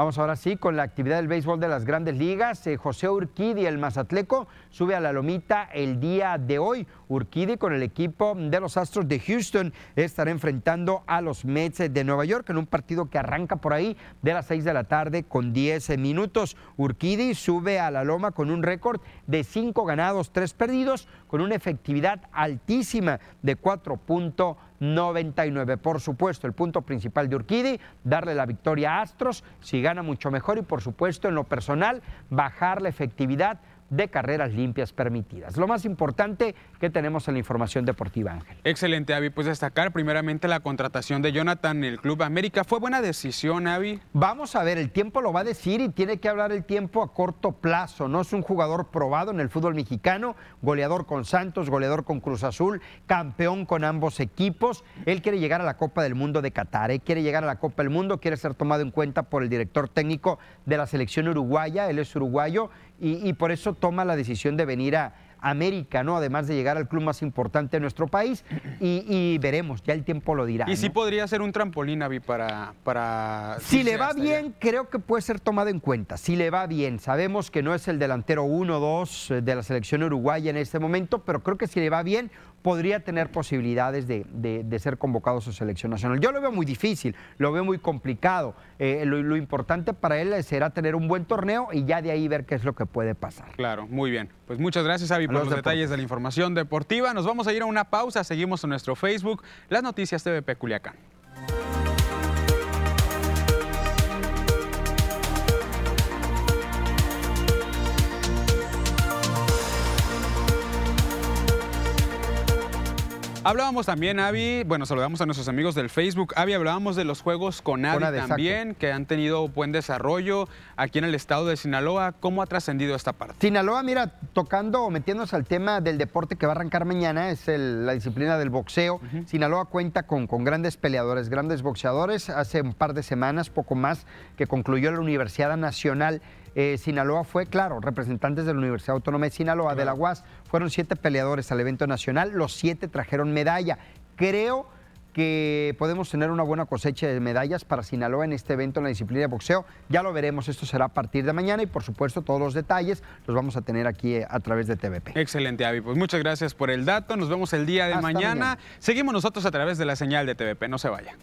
Vamos ahora sí con la actividad del béisbol de las grandes ligas. Eh, José Urquidi, el mazatleco, sube a la lomita el día de hoy. Urquidi con el equipo de los Astros de Houston estará enfrentando a los Mets de Nueva York en un partido que arranca por ahí de las 6 de la tarde con 10 minutos. Urquidi sube a la loma con un récord de 5 ganados, 3 perdidos, con una efectividad altísima de 4.9 99. Por supuesto, el punto principal de Urquidi, darle la victoria a Astros, si gana mucho mejor y por supuesto en lo personal, bajar la efectividad de carreras limpias permitidas. Lo más importante que tenemos en la información deportiva, Ángel. Excelente, Avi. Pues destacar primeramente la contratación de Jonathan en el Club América. ¿Fue buena decisión, Avi? Vamos a ver, el tiempo lo va a decir y tiene que hablar el tiempo a corto plazo. No es un jugador probado en el fútbol mexicano, goleador con Santos, goleador con Cruz Azul, campeón con ambos equipos. Él quiere llegar a la Copa del Mundo de Qatar, él quiere llegar a la Copa del Mundo, quiere ser tomado en cuenta por el director técnico de la selección uruguaya, él es uruguayo y, por eso toma la decisión de venir a América, ¿no? Además de llegar al club más importante de nuestro país y, veremos, ya el tiempo lo dirá. Y sí podría ser un trampolín, Avi, para... para si le va bien, creo que puede ser tomado en cuenta. Si le va bien, sabemos que no es el delantero 1-2 eh, de la selección uruguaya en este momento, pero creo que si le va bien, podría tener posibilidades de, ser convocado a su selección nacional. Yo lo veo muy difícil, lo veo muy complicado. Eh, lo, importante para él será tener un buen torneo y ya de ahí ver qué es lo que puede pasar. Claro, muy bien. Pues muchas gracias, Avi, por los, detalles de la información deportiva. Nos vamos a ir a una pausa. Seguimos en nuestro Facebook, Las Noticias TVP Culiacán. Hablábamos también, Avi, bueno, saludamos a nuestros amigos del Facebook. Avi, hablábamos de los juegos con Avi también, que han tenido buen desarrollo aquí en el estado de Sinaloa. ¿Cómo ha trascendido esta parte? Sinaloa, mira, tocando o metiéndose al tema del deporte que va a arrancar mañana, es la disciplina del boxeo. Sinaloa cuenta con, con grandes peleadores, grandes boxeadores. Hace un par de semanas, poco más, que concluyó la Universidad Nacional eh, Sinaloa fue, claro, representantes de la Universidad Autónoma de Sinaloa, de la UAS, fueron siete peleadores al evento nacional, los siete trajeron medalla. Creo que podemos tener una buena cosecha de medallas para Sinaloa en este evento en la disciplina de boxeo. Ya lo veremos, esto será a partir de mañana y por supuesto todos los detalles los vamos a tener aquí eh, a través de TVP. Excelente, Avi. Pues muchas gracias por el dato. Nos vemos el día de mañana. mañana. Seguimos nosotros a través de la señal de TVP. No se vaya.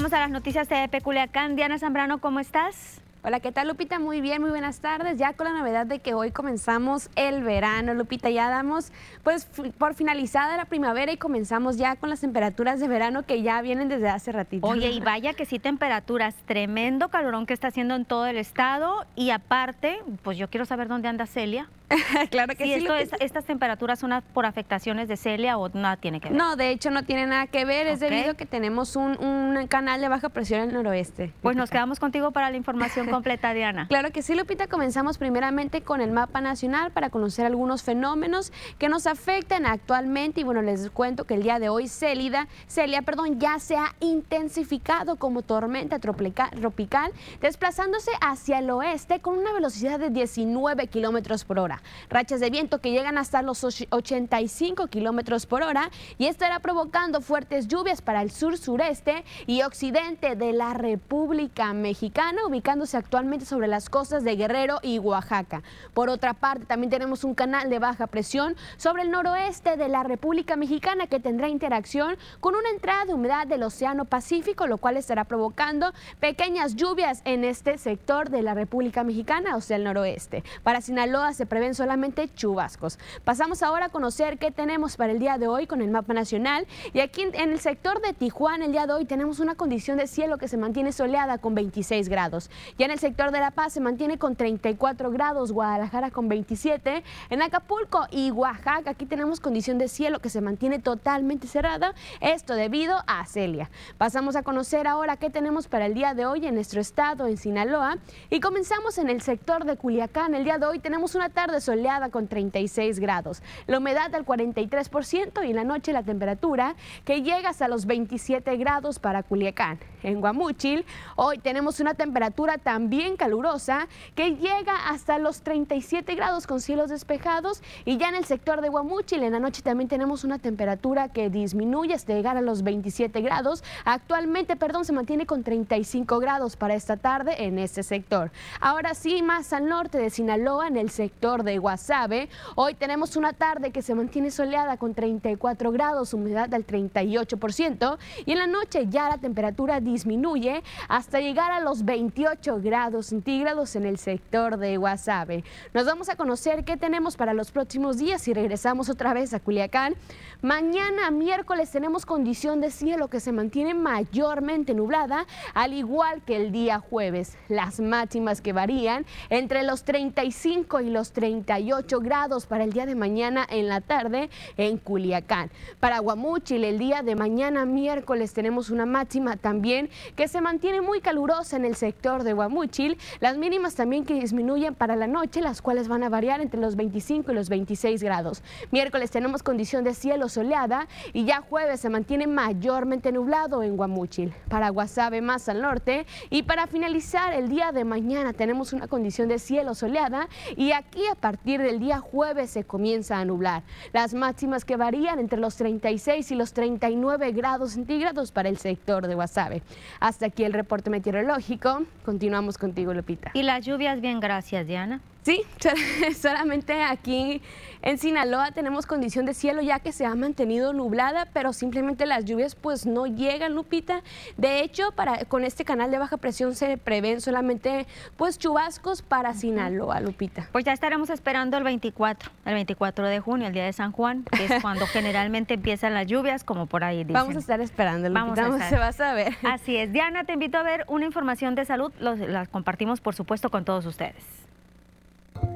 Ya regresamos a las noticias de Peculiacán. Diana Zambrano, ¿cómo estás? Hola, ¿qué tal Lupita? Muy bien, muy buenas tardes. Ya con la novedad de que hoy comenzamos el verano, Lupita, ya damos pues por finalizada la primavera y comenzamos ya con las temperaturas de verano que ya vienen desde hace ratito. Oye, y vaya que sí temperaturas, tremendo calorón que está haciendo en todo el estado y aparte, pues yo quiero saber dónde anda Celia. claro que sí. ¿Estas temperaturas son por afectaciones de Celia o nada tiene que ver? No, de hecho no tiene nada que ver, es debido a que tenemos un, un canal de baja presión en el noroeste. Pues nos quedamos contigo para la información completa, Diana. Claro que sí, Lupita. Comenzamos primeramente con el mapa nacional para conocer algunos fenómenos que nos afectan actualmente. Y bueno, les cuento que el día de hoy Célida, Celia, perdón, ya se ha intensificado como tormenta tropical, desplazándose hacia el oeste con una velocidad de 19 kilómetros por hora. Rachas de viento que llegan hasta los 85 kilómetros por hora y estará provocando fuertes lluvias para el sur, sureste y occidente de la República Mexicana, ubicándose actualmente sobre las costas de Guerrero y Oaxaca. Por otra parte, también tenemos un canal de baja presión sobre el noroeste de la República Mexicana que tendrá interacción con una entrada de humedad del Océano Pacífico, lo cual estará provocando pequeñas lluvias en este sector de la República Mexicana, o sea, el noroeste. Para Sinaloa se prevén solamente chubascos. Pasamos ahora a conocer qué tenemos para el día de hoy con el mapa nacional. Y aquí en el sector de Tijuana, el día de hoy tenemos una condición de cielo que se mantiene soleada con 26 grados. Ya en el sector de La Paz se mantiene con 34 grados, Guadalajara con 27, en Acapulco y Oaxaca aquí tenemos condición de cielo que se mantiene totalmente cerrada, esto debido a Celia. Pasamos a conocer ahora qué tenemos para el día de hoy en nuestro estado, en Sinaloa, y comenzamos en el sector de Culiacán. El día de hoy tenemos una tarde soleada con 36 grados, la humedad al 43% y en la noche la temperatura que llega hasta los 27 grados para Culiacán. En Guamúchil hoy tenemos una temperatura también calurosa que llega hasta los 37 grados con cielos despejados y ya en el sector de Guamúchil en la noche también tenemos una temperatura que disminuye hasta llegar a los 27 grados. Actualmente, perdón, se mantiene con 35 grados para esta tarde en este sector. Ahora sí, más al norte de Sinaloa, en el sector de Guasave, hoy tenemos una tarde que se mantiene soleada con 34 grados, humedad del 38% y en la noche ya la temperatura disminuye hasta llegar a los 28 grados centígrados en el sector de Guasave. Nos vamos a conocer qué tenemos para los próximos días y regresamos otra vez a Culiacán. Mañana, miércoles, tenemos condición de cielo que se mantiene mayormente nublada, al igual que el día jueves. Las máximas que varían entre los 35 y los 38 grados para el día de mañana en la tarde en Culiacán. Para Guamúchil, el día de mañana, miércoles, tenemos una máxima también que se mantiene muy calurosa en el sector de Guamúchil. Las mínimas también que disminuyen para la noche, las cuales van a variar entre los 25 y los 26 grados. Miércoles tenemos condición de cielo soleada y ya jueves se mantiene mayormente nublado en Guamúchil. Para Guasave más al norte y para finalizar el día de mañana tenemos una condición de cielo soleada y aquí a partir del día jueves se comienza a nublar. Las máximas que varían entre los 36 y los 39 grados centígrados para el sector de Guasave. Hasta aquí el reporte meteorológico. Continuamos contigo, Lupita. Y las lluvias, bien, gracias, Diana. Sí, solamente aquí en Sinaloa tenemos condición de cielo ya que se ha mantenido nublada, pero simplemente las lluvias pues no llegan, Lupita. De hecho, para, con este canal de baja presión se prevén solamente pues chubascos para Sinaloa, Lupita. Pues ya estaremos esperando el 24, el 24 de junio, el día de San Juan, que es cuando generalmente empiezan las lluvias, como por ahí dicen. Vamos a estar esperando, Lupita, Vamos a se va a saber. Así es. Diana, te invito a ver una información de salud, las compartimos por supuesto con todos ustedes.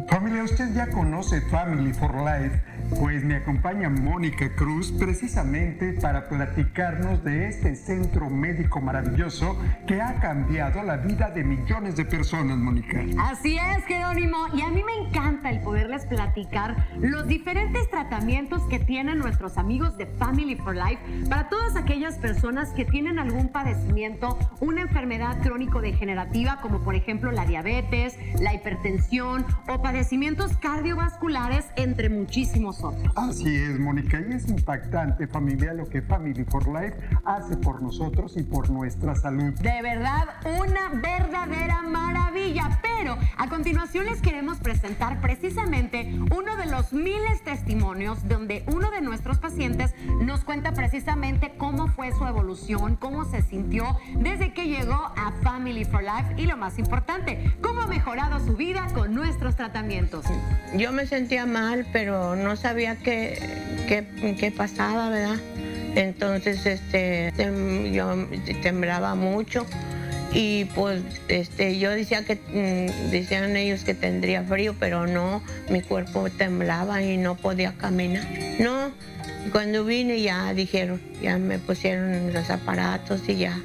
Familia, usted ya conoce Family for Life, pues me acompaña Mónica Cruz precisamente para platicarnos de este centro médico maravilloso que ha cambiado la vida de millones de personas, Mónica. Así es, Jerónimo, y a mí me encanta el poderles platicar los diferentes tratamientos que tienen nuestros amigos de Family for Life para todas aquellas personas que tienen algún padecimiento, una enfermedad crónico-degenerativa como por ejemplo la diabetes, la hipertensión o padecimiento padecimientos cardiovasculares, entre muchísimos Así es, Mónica, y es impactante, familia, lo que Family for Life hace por nosotros y por nuestra salud. De verdad, una verdadera maravilla. Pero a continuación les queremos presentar precisamente uno de los miles testimonios donde uno de nuestros pacientes nos cuenta precisamente cómo fue su evolución, cómo se sintió desde que llegó a Family for Life y lo más importante, cómo ha mejorado su vida con nuestros tratamientos. Yo me sentía mal, pero no sabía qué, qué, qué pasaba, ¿verdad? Entonces, este, yo temblaba mucho y pues, este, yo decía que, mm, decían ellos que tendría frío, pero no, mi cuerpo temblaba y no podía caminar. No, cuando vine ya dijeron, ya me pusieron los aparatos y ya,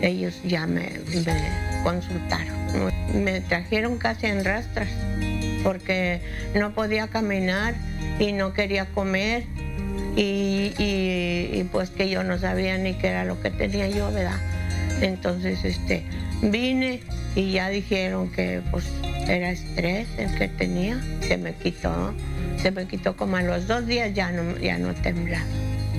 ellos ya me, me consultaron. Me trajeron casi en rastras porque no podía caminar y no quería comer y, y- pues que yo no sabía ni qué era lo que tenía yo, ¿verdad? Entonces este, vine y ya dijeron que pues era estrés el que tenía, se me quitó, se me quitó como a los dos días ya no, ya no temblaba.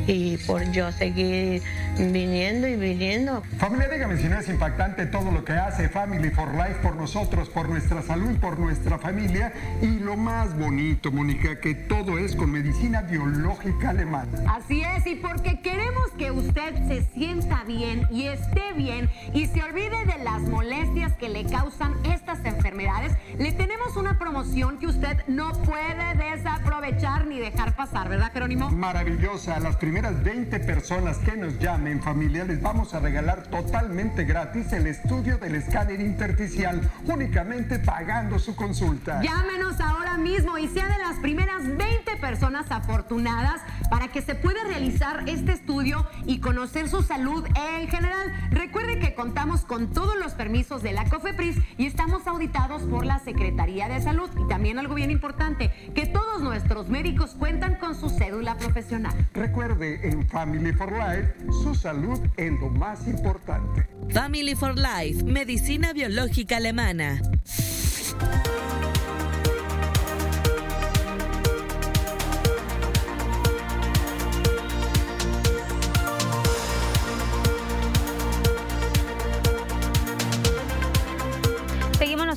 Y por yo seguir viniendo y viniendo, Familia, dígame si no es impactante todo lo que hace Family for Life por nosotros, por nuestra salud, por nuestra familia. Y lo más bonito, Mónica, que todo es con medicina biológica alemana. Así es, y porque queremos que usted se sienta bien y esté bien y se olvide de las molestias que le causan estas enfermedades, le tenemos una promoción que usted no puede desaprovechar ni dejar pasar, ¿verdad, Jerónimo? Maravillosa. A las primeras 20 personas que nos llamen, familia, les vamos a regalar totalmente gratis el estudio del escáner intersticial, únicamente pagando su consulta. Llámenos ahora mismo y sea de las primeras 20 personas afortunadas para que se pueda realizar este estudio y conocer su salud en general. Recuerde que contamos con todos los permisos de la COFEPRIS y estamos auditados por la Secretaría de Salud. Y también algo bien importante, que todos nuestros médicos cuentan con su cédula profesional. Recuerde, en Family for Life, su salud es lo más importante. Family for Life, medicina biológica alemana.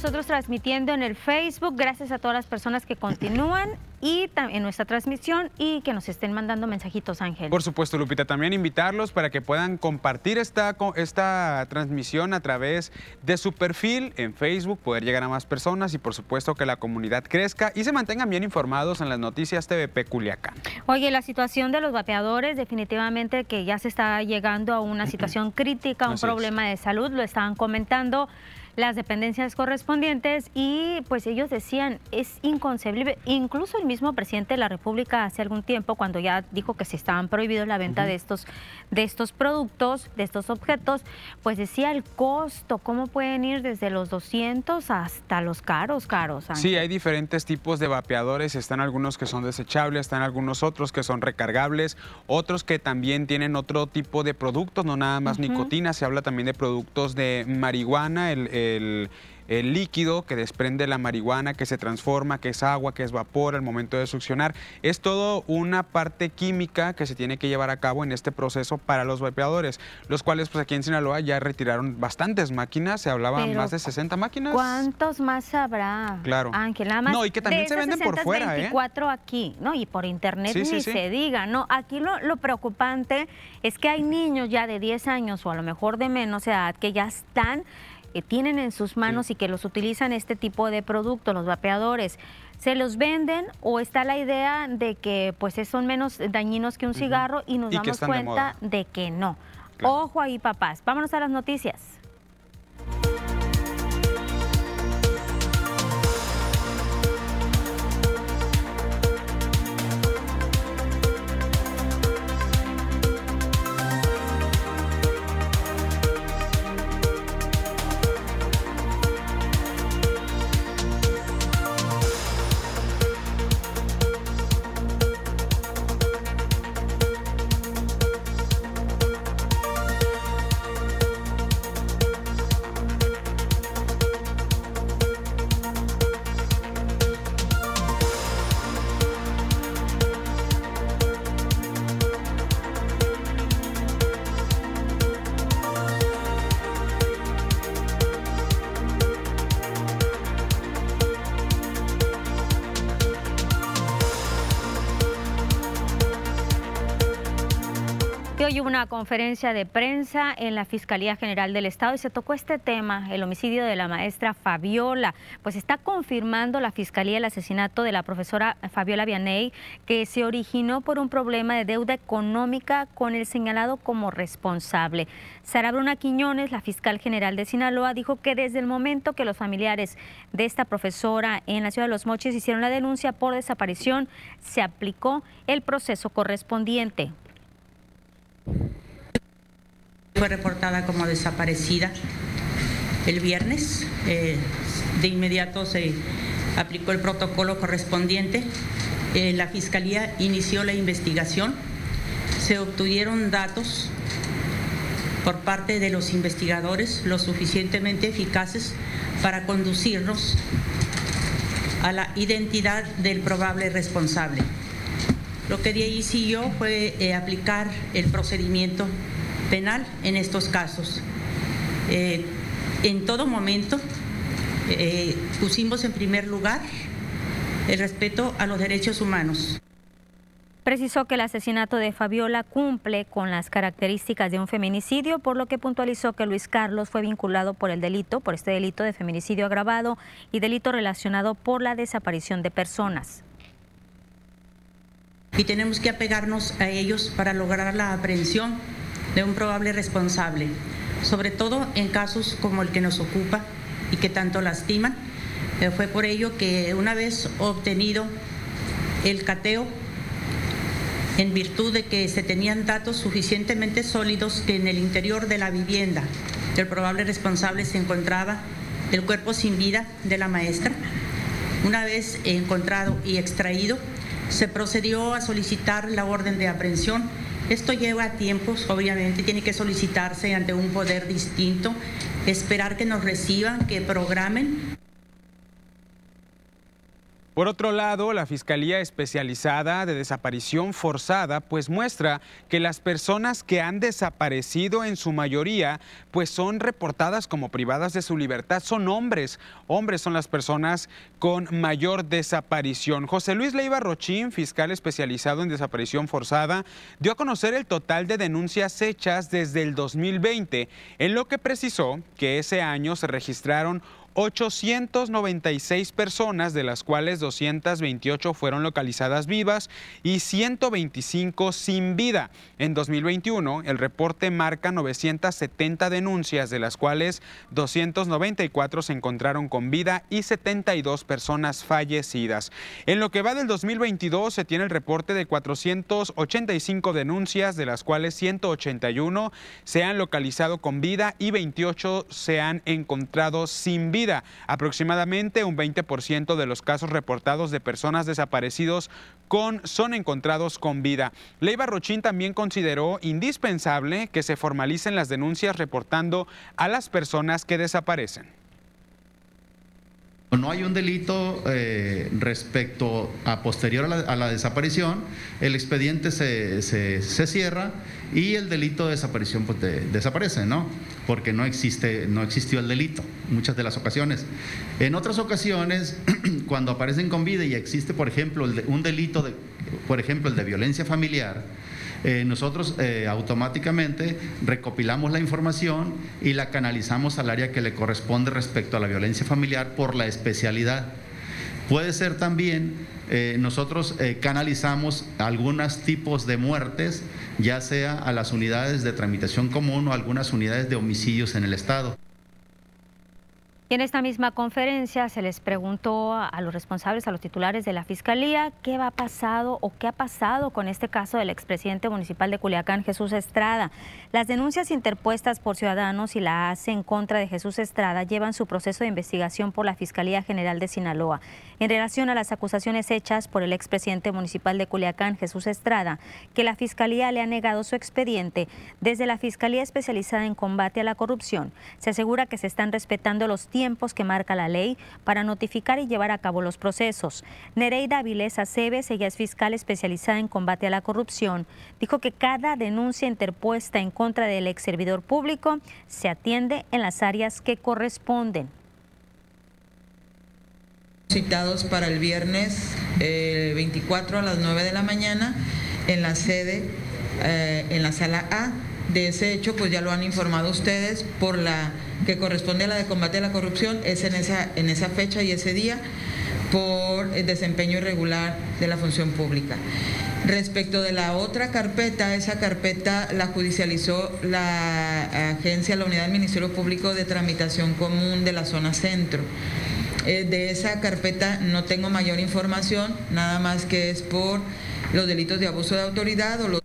Nosotros transmitiendo en el Facebook. Gracias a todas las personas que continúan y en nuestra transmisión y que nos estén mandando mensajitos, Ángel. Por supuesto, Lupita, también invitarlos para que puedan compartir esta, esta transmisión a través de su perfil en Facebook, poder llegar a más personas y por supuesto que la comunidad crezca y se mantengan bien informados en las noticias TVP Culiacán. Oye, la situación de los vapeadores definitivamente que ya se está llegando a una situación crítica, un Así es. problema de salud, lo estaban comentando las dependencias correspondientes y pues ellos decían es inconcebible, incluso el mismo presidente de la República hace algún tiempo cuando ya dijo que se estaban prohibidos la venta de estos de estos productos, de estos objetos, pues decía el costo, cómo pueden ir desde los 200 hasta los caros, caros. Ángel? Sí, hay diferentes tipos de vapeadores, están algunos que son desechables, están algunos otros que son recargables, otros que también tienen otro tipo de productos, no nada más nicotina, se habla también de productos de marihuana, el, el- el líquido que desprende la marihuana, que se transforma, que es agua, que es vapor al momento de succionar. Es todo una parte química que se tiene que llevar a cabo en este proceso para los vapeadores, los cuales pues aquí en Sinaloa ya retiraron bastantes máquinas, se hablaban más de 60 máquinas. ¿Cuántos más habrá? Claro. Ángel, nada más. No, y que también de se venden por 60, fuera, ¿eh? 24 aquí, ¿no? Y por internet Sí, ni sí. se diga, ¿no? Aquí lo, lo preocupante es que hay niños ya de 10 años o a lo mejor de menos edad que ya están, que tienen en sus manos y que los utilizan este tipo de productos, los vapeadores. Se los venden o está la idea de que pues son menos dañinos que un cigarro y nos Y damos de cuenta de que no. Ojo ahí, papás. Vámonos a las noticias. Hoy una conferencia de prensa en la Fiscalía General del Estado y se tocó este tema, el homicidio de la maestra Fabiola. Pues está confirmando la Fiscalía el asesinato de la profesora Fabiola Vianey, que se originó por un problema de deuda económica con el señalado como responsable. Sara Bruna Quiñones, la fiscal general de Sinaloa, dijo que desde el momento que los familiares de esta profesora en la ciudad de Los Mochis hicieron la denuncia por desaparición, se aplicó el proceso correspondiente. Fue reportada como desaparecida el viernes. Eh, de inmediato se aplicó el protocolo correspondiente. Eh, la Fiscalía inició la investigación. Se obtuvieron datos por parte de los investigadores lo suficientemente eficaces para conducirnos a la identidad del probable responsable. Lo que de ahí siguió fue eh, aplicar el procedimiento penal en estos casos. Eh, en todo momento eh, pusimos en primer lugar el respeto a los derechos humanos. Precisó que el asesinato de Fabiola cumple con las características de un feminicidio, por lo que puntualizó que Luis Carlos fue vinculado por el delito, por este delito de feminicidio agravado y delito relacionado por la desaparición de personas y tenemos que apegarnos a ellos para lograr la aprehensión de un probable responsable, sobre todo en casos como el que nos ocupa y que tanto lastiman. Eh, fue por ello que una vez obtenido el cateo, en virtud de que se tenían datos suficientemente sólidos que en el interior de la vivienda del probable responsable se encontraba el cuerpo sin vida de la maestra, una vez encontrado y extraído, se procedió a solicitar la orden de aprehensión. Esto lleva tiempos, obviamente, tiene que solicitarse ante un poder distinto, esperar que nos reciban, que programen por otro lado, la Fiscalía Especializada de Desaparición Forzada pues muestra que las personas que han desaparecido en su mayoría pues son reportadas como privadas de su libertad, son hombres. Hombres son las personas con mayor desaparición. José Luis Leiva Rochín, fiscal especializado en desaparición forzada, dio a conocer el total de denuncias hechas desde el 2020, en lo que precisó que ese año se registraron 896 personas, de las cuales 228 fueron localizadas vivas y 125 sin vida. En 2021, el reporte marca 970 denuncias, de las cuales 294 se encontraron con vida y 72 personas fallecidas. En lo que va del 2022, se tiene el reporte de 485 denuncias, de las cuales 181 se han localizado con vida y 28 se han encontrado sin vida. Aproximadamente un 20% de los casos reportados de personas desaparecidos con, son encontrados con vida. Leiva Rochín también consideró indispensable que se formalicen las denuncias reportando a las personas que desaparecen. No hay un delito eh, respecto a posterior a la, desaparición, el expediente se, cierra y el delito de desaparición pues, desaparece, ¿no? Porque no existe, no existió el delito, muchas de las ocasiones. En otras ocasiones, cuando aparecen con vida y existe, por ejemplo, un delito, de, por ejemplo, el de violencia familiar, eh, nosotros eh, automáticamente recopilamos la información y la canalizamos al área que le corresponde respecto a la violencia familiar por la especialidad. Puede ser también, eh, nosotros canalizamos algunos tipos de muertes, ya sea a las unidades de tramitación común o algunas unidades de homicidios en el Estado. Y en esta misma conferencia se les preguntó a los responsables, a los titulares de la Fiscalía, qué va pasado o qué ha pasado con este caso del expresidente municipal de Culiacán, Jesús Estrada. Las denuncias interpuestas por ciudadanos y la ACE en contra de Jesús Estrada llevan su proceso de investigación por la Fiscalía General de Sinaloa. En relación a las acusaciones hechas por el expresidente municipal de Culiacán, Jesús Estrada, que la Fiscalía le ha negado su expediente, desde la Fiscalía Especializada en Combate a la Corrupción, se asegura que se están respetando los tiempos que marca la ley para notificar y llevar a cabo los procesos. Nereida Avilés Aceves, ella es fiscal especializada en combate a la corrupción, dijo que cada denuncia interpuesta en contra del ex servidor público se atiende en las áreas que corresponden. Citados para el viernes 24 eh, a las 9 de la mañana en la sede eh, en la sala A. De ese hecho, pues ya lo han informado ustedes por la que corresponde a la de combate a la corrupción, es en esa, en esa fecha y ese día por el desempeño irregular de la función pública. Respecto de la otra carpeta, esa carpeta la judicializó la agencia, la unidad del Ministerio Público de Tramitación Común de la zona centro. Eh, de esa carpeta no tengo mayor información, nada más que es por los delitos de abuso de autoridad o los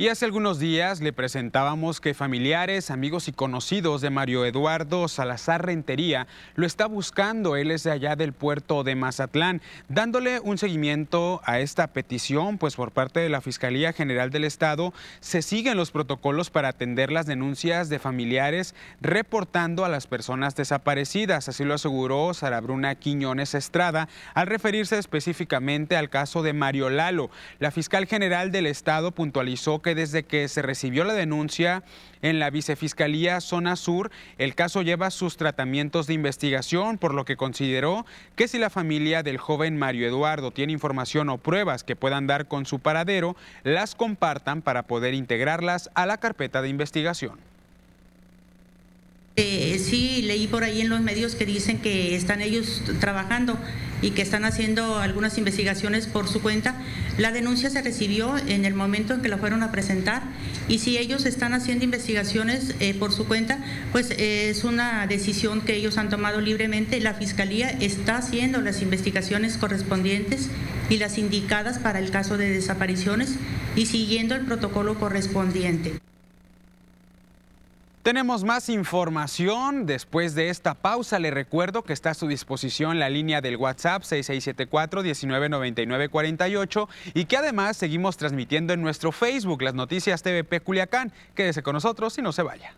y hace algunos días le presentábamos que familiares, amigos y conocidos de Mario Eduardo Salazar Rentería lo está buscando. Él es de allá del puerto de Mazatlán, dándole un seguimiento a esta petición, pues por parte de la Fiscalía General del Estado se siguen los protocolos para atender las denuncias de familiares reportando a las personas desaparecidas. Así lo aseguró Sara Bruna Quiñones Estrada al referirse específicamente al caso de Mario Lalo. La fiscal general del Estado puntualizó que desde que se recibió la denuncia en la Vicefiscalía Zona Sur, el caso lleva sus tratamientos de investigación, por lo que consideró que si la familia del joven Mario Eduardo tiene información o pruebas que puedan dar con su paradero, las compartan para poder integrarlas a la carpeta de investigación. Eh, sí, leí por ahí en los medios que dicen que están ellos trabajando y que están haciendo algunas investigaciones por su cuenta. La denuncia se recibió en el momento en que la fueron a presentar y si ellos están haciendo investigaciones eh, por su cuenta, pues eh, es una decisión que ellos han tomado libremente. La Fiscalía está haciendo las investigaciones correspondientes y las indicadas para el caso de desapariciones y siguiendo el protocolo correspondiente. Tenemos más información después de esta pausa. Le recuerdo que está a su disposición la línea del WhatsApp 6674-199948 y que además seguimos transmitiendo en nuestro Facebook las noticias TVP Culiacán. Quédese con nosotros y no se vaya.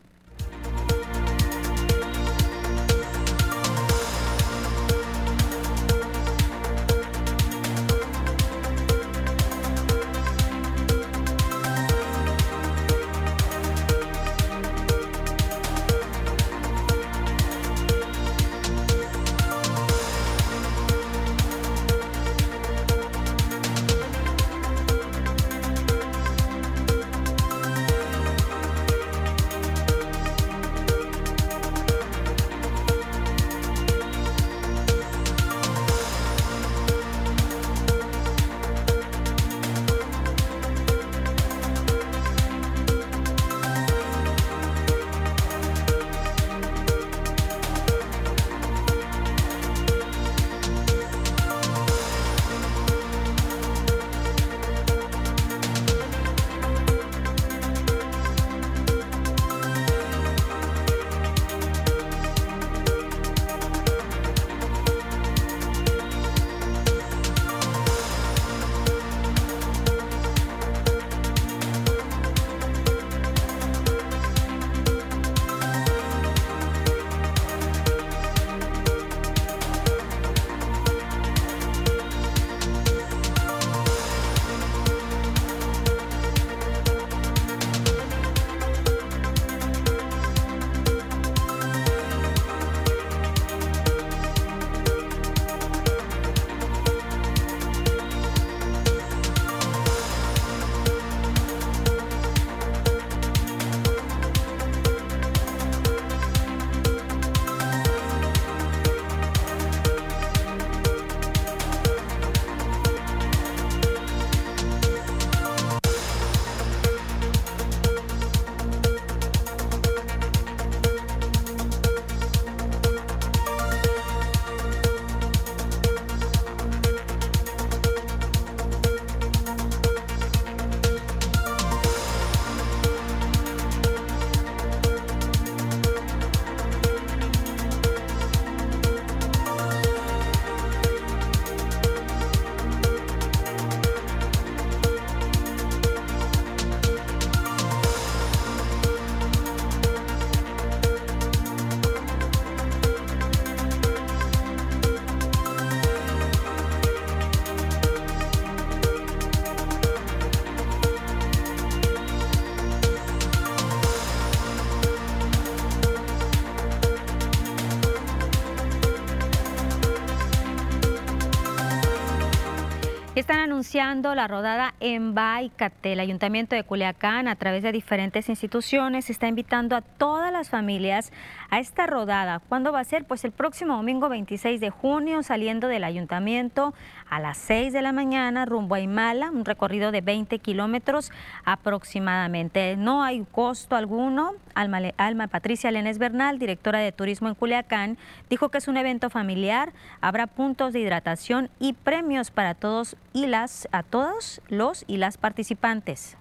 Están anunciando la rodada en Baicate. El Ayuntamiento de Culiacán, a través de diferentes instituciones, está invitando a todas las familias a esta rodada. ¿Cuándo va a ser? Pues el próximo domingo 26 de junio, saliendo del Ayuntamiento a las 6 de la mañana, rumbo a Imala, un recorrido de 20 kilómetros aproximadamente. No hay costo alguno. Alma, Alma Patricia Lenes Bernal, directora de Turismo en Culiacán, dijo que es un evento familiar. Habrá puntos de hidratación y premios para todos y las a todos los y las participantes.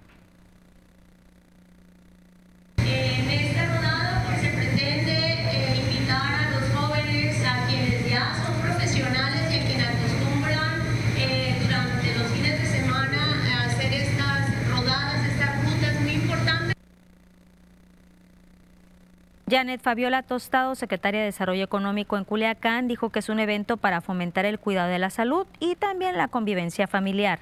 Janet Fabiola Tostado, secretaria de Desarrollo Económico en Culiacán, dijo que es un evento para fomentar el cuidado de la salud y también la convivencia familiar.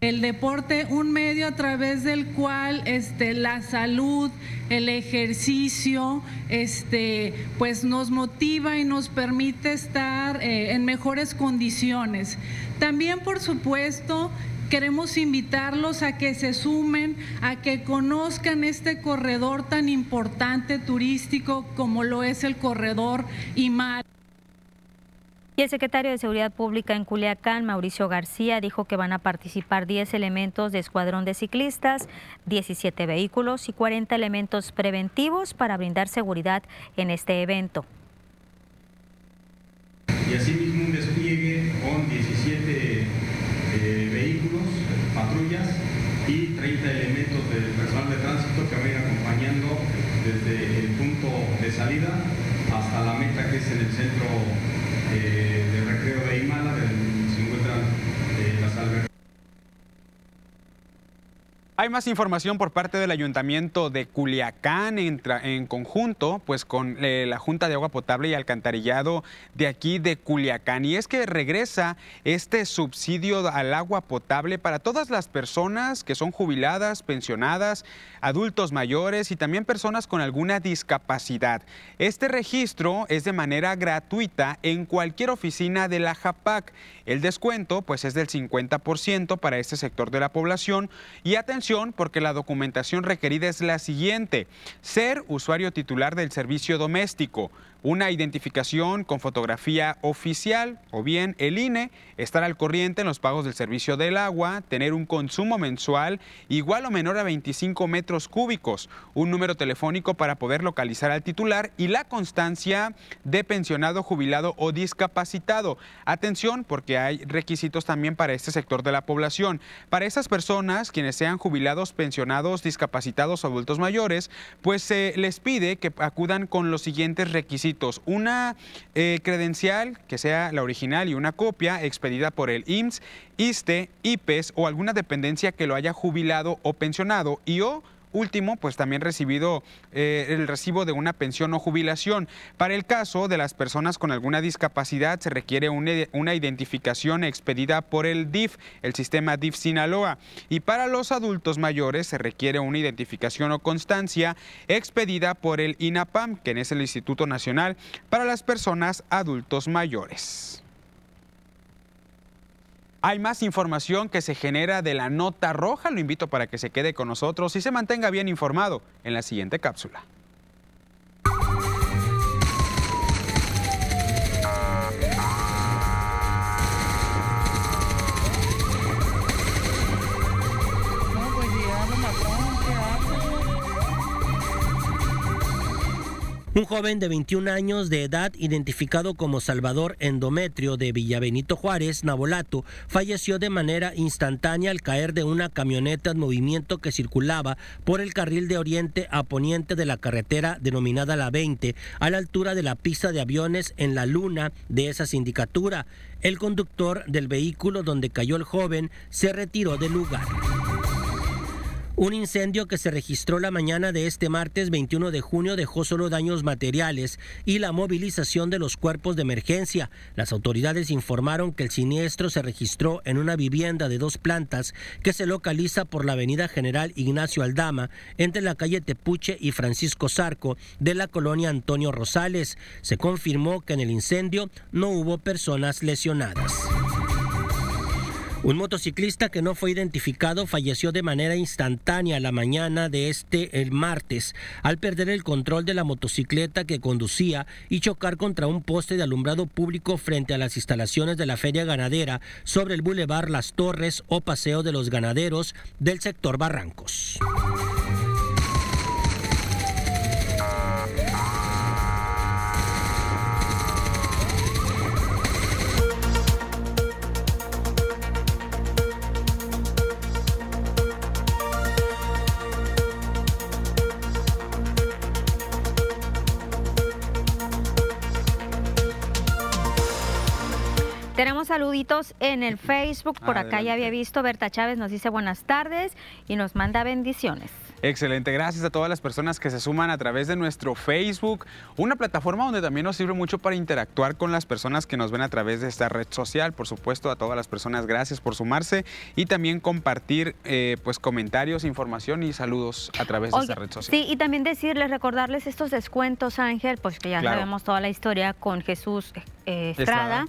El deporte, un medio a través del cual este, la salud, el ejercicio, este, pues nos motiva y nos permite estar eh, en mejores condiciones. También, por supuesto, Queremos invitarlos a que se sumen, a que conozcan este corredor tan importante turístico como lo es el corredor IMAL. Y el secretario de Seguridad Pública en Culiacán, Mauricio García, dijo que van a participar 10 elementos de escuadrón de ciclistas, 17 vehículos y 40 elementos preventivos para brindar seguridad en este evento. Y asimismo un despliegue con 17 eh, vehículos, patrullas y 30 elementos de personal de tránsito que van a ir acompañando desde el punto de salida hasta la meta que es en el centro eh, de recreo de Imala, donde se encuentran eh, las albercas. Hay más información por parte del Ayuntamiento de Culiacán en, conjunto pues con eh, la Junta de Agua Potable y Alcantarillado de aquí de Culiacán. Y es que regresa este subsidio al agua potable para todas las personas que son jubiladas, pensionadas, adultos mayores y también personas con alguna discapacidad. Este registro es de manera gratuita en cualquier oficina de la JAPAC. El descuento pues es del 50% para este sector de la población y atención porque la documentación requerida es la siguiente. Ser usuario titular del servicio doméstico, una identificación con fotografía oficial o bien el INE, estar al corriente en los pagos del servicio del agua, tener un consumo mensual igual o menor a 25 metros cúbicos, un número telefónico para poder localizar al titular y la constancia de pensionado, jubilado o discapacitado. Atención porque hay requisitos también para este sector de la población. Para esas personas, quienes sean jubilados, pensionados, discapacitados o adultos mayores, pues se les pide que acudan con los siguientes requisitos una eh, credencial que sea la original y una copia expedida por el IMSS, ISTE, IPES o alguna dependencia que lo haya jubilado o pensionado y o último, pues también recibido eh, el recibo de una pensión o jubilación. Para el caso de las personas con alguna discapacidad se requiere una, identificación expedida por el DIF, el sistema DIF Sinaloa. Y para los adultos mayores se requiere una identificación o constancia expedida por el INAPAM, que es el Instituto Nacional para las Personas Adultos Mayores. Hay más información que se genera de la nota roja. Lo invito para que se quede con nosotros y se mantenga bien informado en la siguiente cápsula. Un joven de 21 años de edad, identificado como Salvador Endometrio de Villabenito Juárez, Nabolato, falleció de manera instantánea al caer de una camioneta en movimiento que circulaba por el carril de oriente a poniente de la carretera denominada La 20, a la altura de la pista de aviones en la luna de esa sindicatura. El conductor del vehículo donde cayó el joven se retiró del lugar. Un incendio que se registró la mañana de este martes 21 de junio dejó solo daños materiales y la movilización de los cuerpos de emergencia. Las autoridades informaron que el siniestro se registró en una vivienda de dos plantas que se localiza por la avenida General Ignacio Aldama entre la calle Tepuche y Francisco Zarco de la colonia Antonio Rosales. Se confirmó que en el incendio no hubo personas lesionadas. Un motociclista que no fue identificado falleció de manera instantánea la mañana de este el martes al perder el control de la motocicleta que conducía y chocar contra un poste de alumbrado público frente a las instalaciones de la feria ganadera sobre el bulevar Las Torres o Paseo de los Ganaderos del sector Barrancos. Saluditos en el Facebook. Por acá ya había visto Berta Chávez nos dice buenas tardes y nos manda bendiciones. Excelente, gracias a todas las personas que se suman a través de nuestro Facebook, una plataforma donde también nos sirve mucho para interactuar con las personas que nos ven a través de esta red social. Por supuesto, a todas las personas, gracias por sumarse y también compartir eh, pues comentarios, información y saludos a través de esta red social. Sí, y también decirles, recordarles estos descuentos, Ángel, pues que ya sabemos toda la historia con Jesús eh, Estrada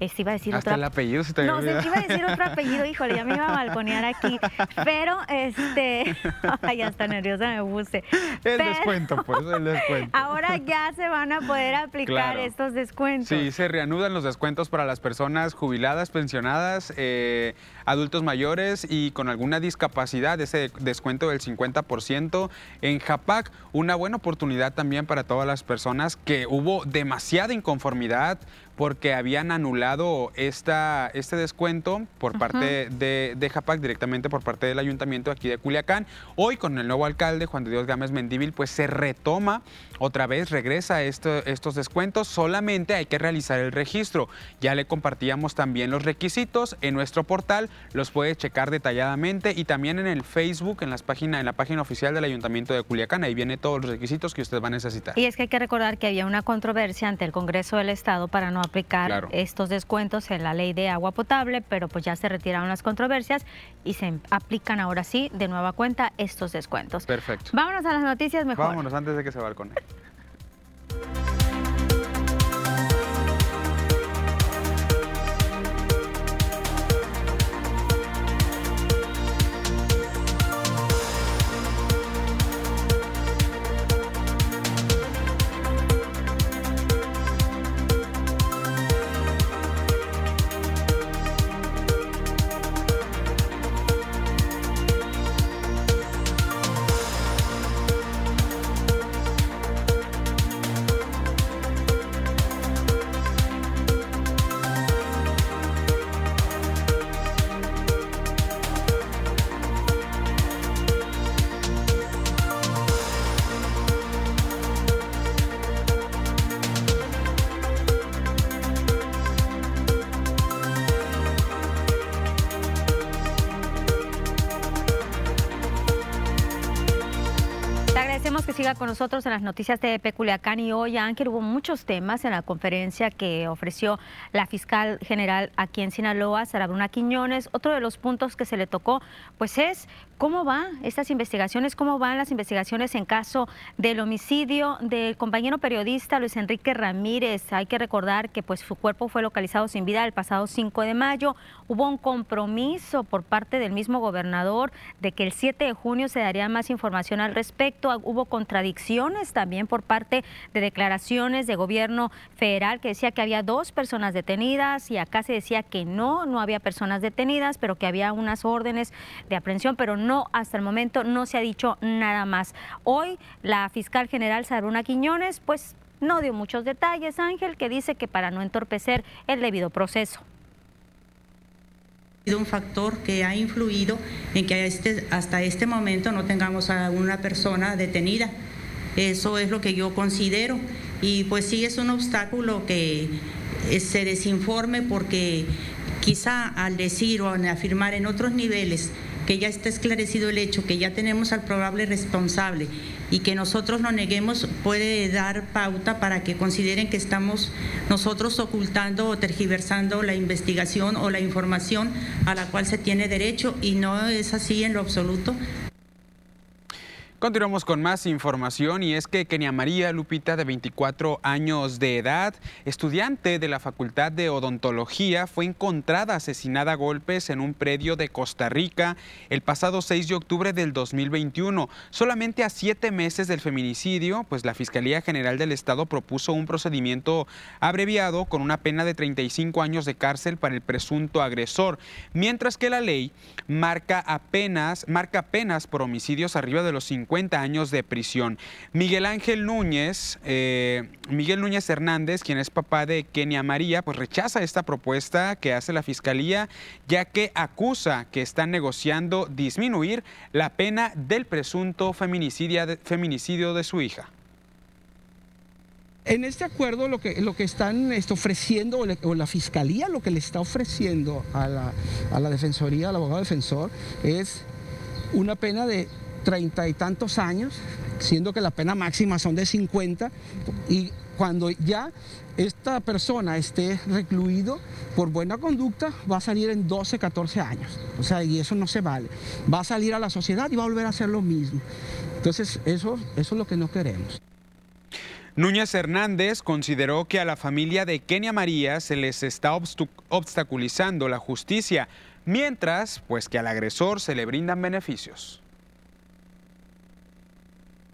este, iba a decir Hasta el apellido se te No, iba a decir otro apellido, híjole, ya me iba a balconear aquí. Pero, este, ay, ya está nerviosa me puse. El descuento, pues, el descuento. Ahora ya se van a poder aplicar estos descuentos. Sí, se reanudan los descuentos para las personas jubiladas, pensionadas, eh, adultos mayores y con alguna discapacidad, ese descuento del 50%. En JAPAC, una buena oportunidad también para todas las personas que hubo demasiada inconformidad porque habían anulado esta, este descuento por parte de, de JAPAC, directamente por parte del ayuntamiento aquí de Culiacán. Hoy con el nuevo alcalde, Juan de Dios Gámez Mendíbil, pues se retoma otra vez, regresa estos descuentos, solamente hay que realizar el registro. Ya le compartíamos también los requisitos en nuestro portal, los puede checar detalladamente y también en el Facebook, en, las páginas, en la página oficial del Ayuntamiento de Culiacán, ahí viene todos los requisitos que usted va a necesitar. Y es que hay que recordar que había una controversia ante el Congreso del Estado para no aplicar estos descuentos en la ley de agua potable, pero pues ya se retiraron las controversias y se aplican ahora sí de nueva cuenta estos descuentos. Perfecto. Vámonos a las noticias mejor. Vámonos antes de que se balcone. con nosotros en las noticias de Peculiacán y hoy, Ángel, hubo muchos temas en la conferencia que ofreció la fiscal general aquí en Sinaloa, Sara Bruna Quiñones. Otro de los puntos que se le tocó, pues es cómo van estas investigaciones, cómo van las investigaciones en caso del homicidio del compañero periodista Luis Enrique Ramírez. Hay que recordar que pues su cuerpo fue localizado sin vida el pasado 5 de mayo. Hubo un compromiso por parte del mismo gobernador de que el 7 de junio se daría más información al respecto. Hubo contradicciones también por parte de declaraciones de gobierno federal que decía que había dos personas detenidas y acá se decía que no, no había personas detenidas, pero que había unas órdenes de aprehensión, pero no, hasta el momento no se ha dicho nada más. Hoy la fiscal general Saruna Quiñones, pues no dio muchos detalles, Ángel, que dice que para no entorpecer el debido proceso un factor que ha influido en que este, hasta este momento no tengamos a una persona detenida. Eso es lo que yo considero. Y pues sí es un obstáculo que eh, se desinforme porque quizá al decir o al afirmar en otros niveles que ya está esclarecido el hecho, que ya tenemos al probable responsable y que nosotros lo neguemos puede dar pauta para que consideren que estamos nosotros ocultando o tergiversando la investigación o la información a la cual se tiene derecho y no es así en lo absoluto. Continuamos con más información y es que Kenia María Lupita, de 24 años de edad, estudiante de la Facultad de Odontología, fue encontrada asesinada a golpes en un predio de Costa Rica el pasado 6 de octubre del 2021. Solamente a siete meses del feminicidio, pues la Fiscalía General del Estado propuso un procedimiento abreviado con una pena de 35 años de cárcel para el presunto agresor, mientras que la ley marca apenas, marca penas por homicidios arriba de los 50 años de prisión. Miguel Ángel Núñez, eh, Miguel Núñez Hernández, quien es papá de Kenia María, pues rechaza esta propuesta que hace la Fiscalía, ya que acusa que están negociando disminuir la pena del presunto feminicidio de su hija. En este acuerdo lo que, lo que están este, ofreciendo, o, la fiscalía lo que le está ofreciendo a la, a la defensoría, al abogado defensor, es una pena de treinta y tantos años, siendo que la pena máxima son de 50, y cuando ya esta persona esté recluido por buena conducta, va a salir en 12, 14 años. O sea, y eso no se vale. Va a salir a la sociedad y va a volver a hacer lo mismo. Entonces, eso, eso es lo que no queremos. Núñez Hernández consideró que a la familia de Kenia María se les está obstaculizando la justicia, mientras pues que al agresor se le brindan beneficios.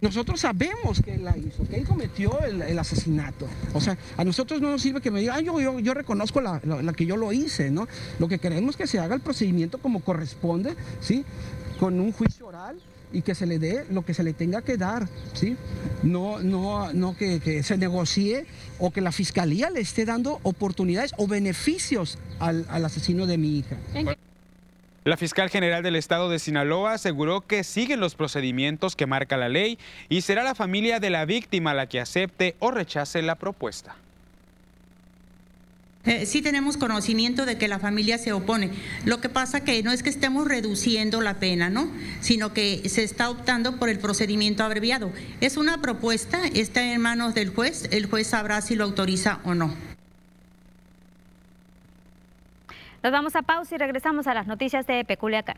Nosotros sabemos que él la hizo, que él cometió el, asesinato. O sea, a nosotros no nos sirve que me diga, yo, yo, reconozco la, que yo lo hice, ¿no? Lo que queremos es que se haga el procedimiento como corresponde, ¿sí? Con un juicio oral y que se le dé lo que se le tenga que dar, ¿sí? No, no, no que, se negocie o que la fiscalía le esté dando oportunidades o beneficios al, al asesino de mi hija. La fiscal general del estado de Sinaloa aseguró que siguen los procedimientos que marca la ley y será la familia de la víctima la que acepte o rechace la propuesta. Eh, sí tenemos conocimiento de que la familia se opone. Lo que pasa que no es que estemos reduciendo la pena, ¿no? Sino que se está optando por el procedimiento abreviado. Es una propuesta, está en manos del juez, el juez sabrá si lo autoriza o no. Nos vamos a pausa y regresamos a las noticias de Peculiacán.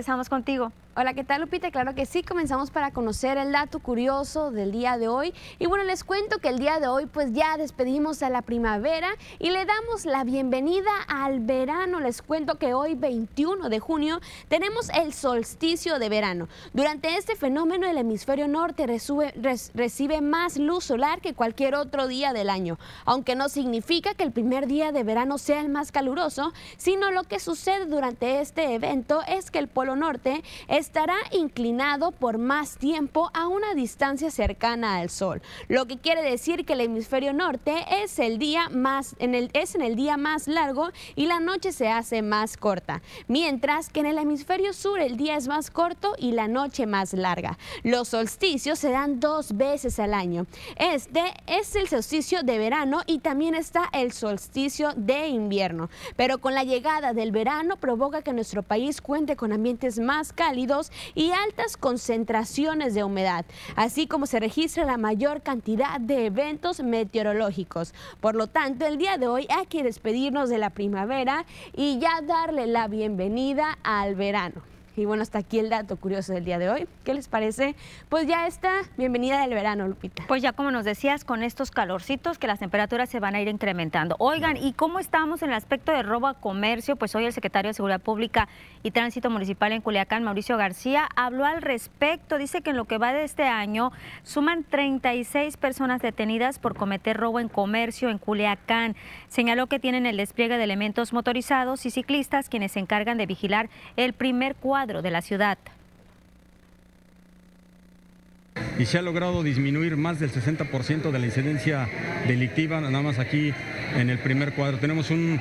Regresamos contigo. Hola, ¿qué tal Lupita? Claro que sí, comenzamos para conocer el dato curioso del día de hoy. Y bueno, les cuento que el día de hoy pues ya despedimos a la primavera y le damos la bienvenida al verano. Les cuento que hoy 21 de junio tenemos el solsticio de verano. Durante este fenómeno el hemisferio norte recibe más luz solar que cualquier otro día del año, aunque no significa que el primer día de verano sea el más caluroso, sino lo que sucede durante este evento es que el polo norte estará inclinado por más tiempo a una distancia cercana al Sol, lo que quiere decir que el hemisferio norte es el día más en el, es en el día más largo y la noche se hace más corta, mientras que en el hemisferio sur el día es más corto y la noche más larga. Los solsticios se dan dos veces al año. Este es el solsticio de verano y también está el solsticio de invierno, pero con la llegada del verano provoca que nuestro país cuente con ambientes más cálidos y altas concentraciones de humedad, así como se registra la mayor cantidad de eventos meteorológicos. Por lo tanto, el día de hoy hay que despedirnos de la primavera y ya darle la bienvenida al verano. Y bueno, hasta aquí el dato curioso del día de hoy. ¿Qué les parece? Pues ya está, bienvenida del verano, Lupita. Pues ya como nos decías, con estos calorcitos que las temperaturas se van a ir incrementando. Oigan, ¿y cómo estamos en el aspecto de robo a comercio? Pues hoy el secretario de Seguridad Pública y Tránsito Municipal en Culiacán, Mauricio García, habló al respecto. Dice que en lo que va de este año suman 36 personas detenidas por cometer robo en comercio en Culiacán. Señaló que tienen el despliegue de elementos motorizados y ciclistas quienes se encargan de vigilar el primer cuadro de la ciudad. Y se ha logrado disminuir más del 60% de la incidencia delictiva, nada más aquí en el primer cuadro. Tenemos un,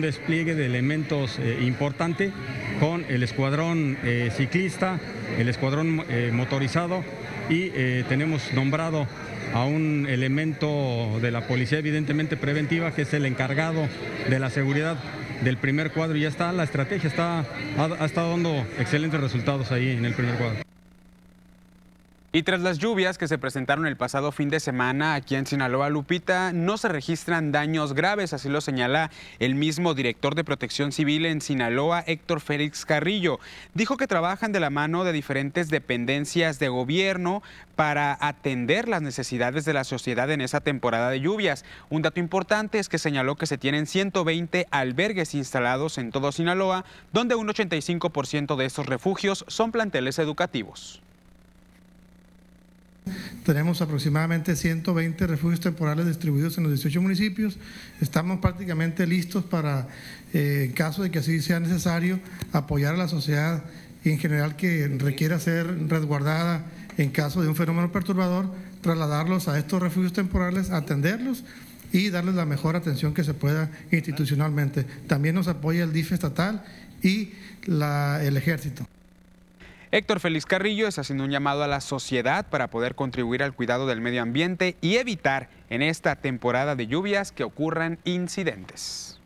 despliegue de elementos eh, importante con el escuadrón eh, ciclista, el escuadrón eh, motorizado y tenemos nombrado a un elemento de la policía evidentemente preventiva que es el encargado de la seguridad del primer cuadro y ya está la estrategia, está, ha, ha estado dando excelentes resultados ahí en el primer cuadro. Y tras las lluvias que se presentaron el pasado fin de semana aquí en Sinaloa, Lupita, no se registran daños graves, así lo señala el mismo director de Protección Civil en Sinaloa, Héctor Félix Carrillo. Dijo que trabajan de la mano de diferentes dependencias de gobierno para atender las necesidades de la sociedad en esa temporada de lluvias. Un dato importante es que señaló que se tienen 120 albergues instalados en todo Sinaloa, donde un 85% de estos refugios son planteles educativos. Tenemos aproximadamente 120 refugios temporales distribuidos en los 18 municipios. Estamos prácticamente listos para, eh, en caso de que así sea necesario, apoyar a la sociedad en general que requiera ser resguardada en caso de un fenómeno perturbador, trasladarlos a estos refugios temporales, atenderlos y darles la mejor atención que se pueda institucionalmente. También nos apoya el DIF estatal y el ejército. Héctor Félix Carrillo está haciendo un llamado a la sociedad para poder contribuir al cuidado del medio ambiente y evitar en esta temporada de lluvias que ocurran incidentes.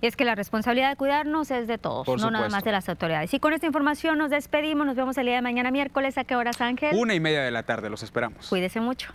Y es que la responsabilidad de cuidarnos es de todos, no nada más de las autoridades. Y con esta información nos despedimos, nos vemos el día de mañana miércoles. ¿A qué horas, Ángel? Una y media de la tarde, los esperamos. Cuídese mucho.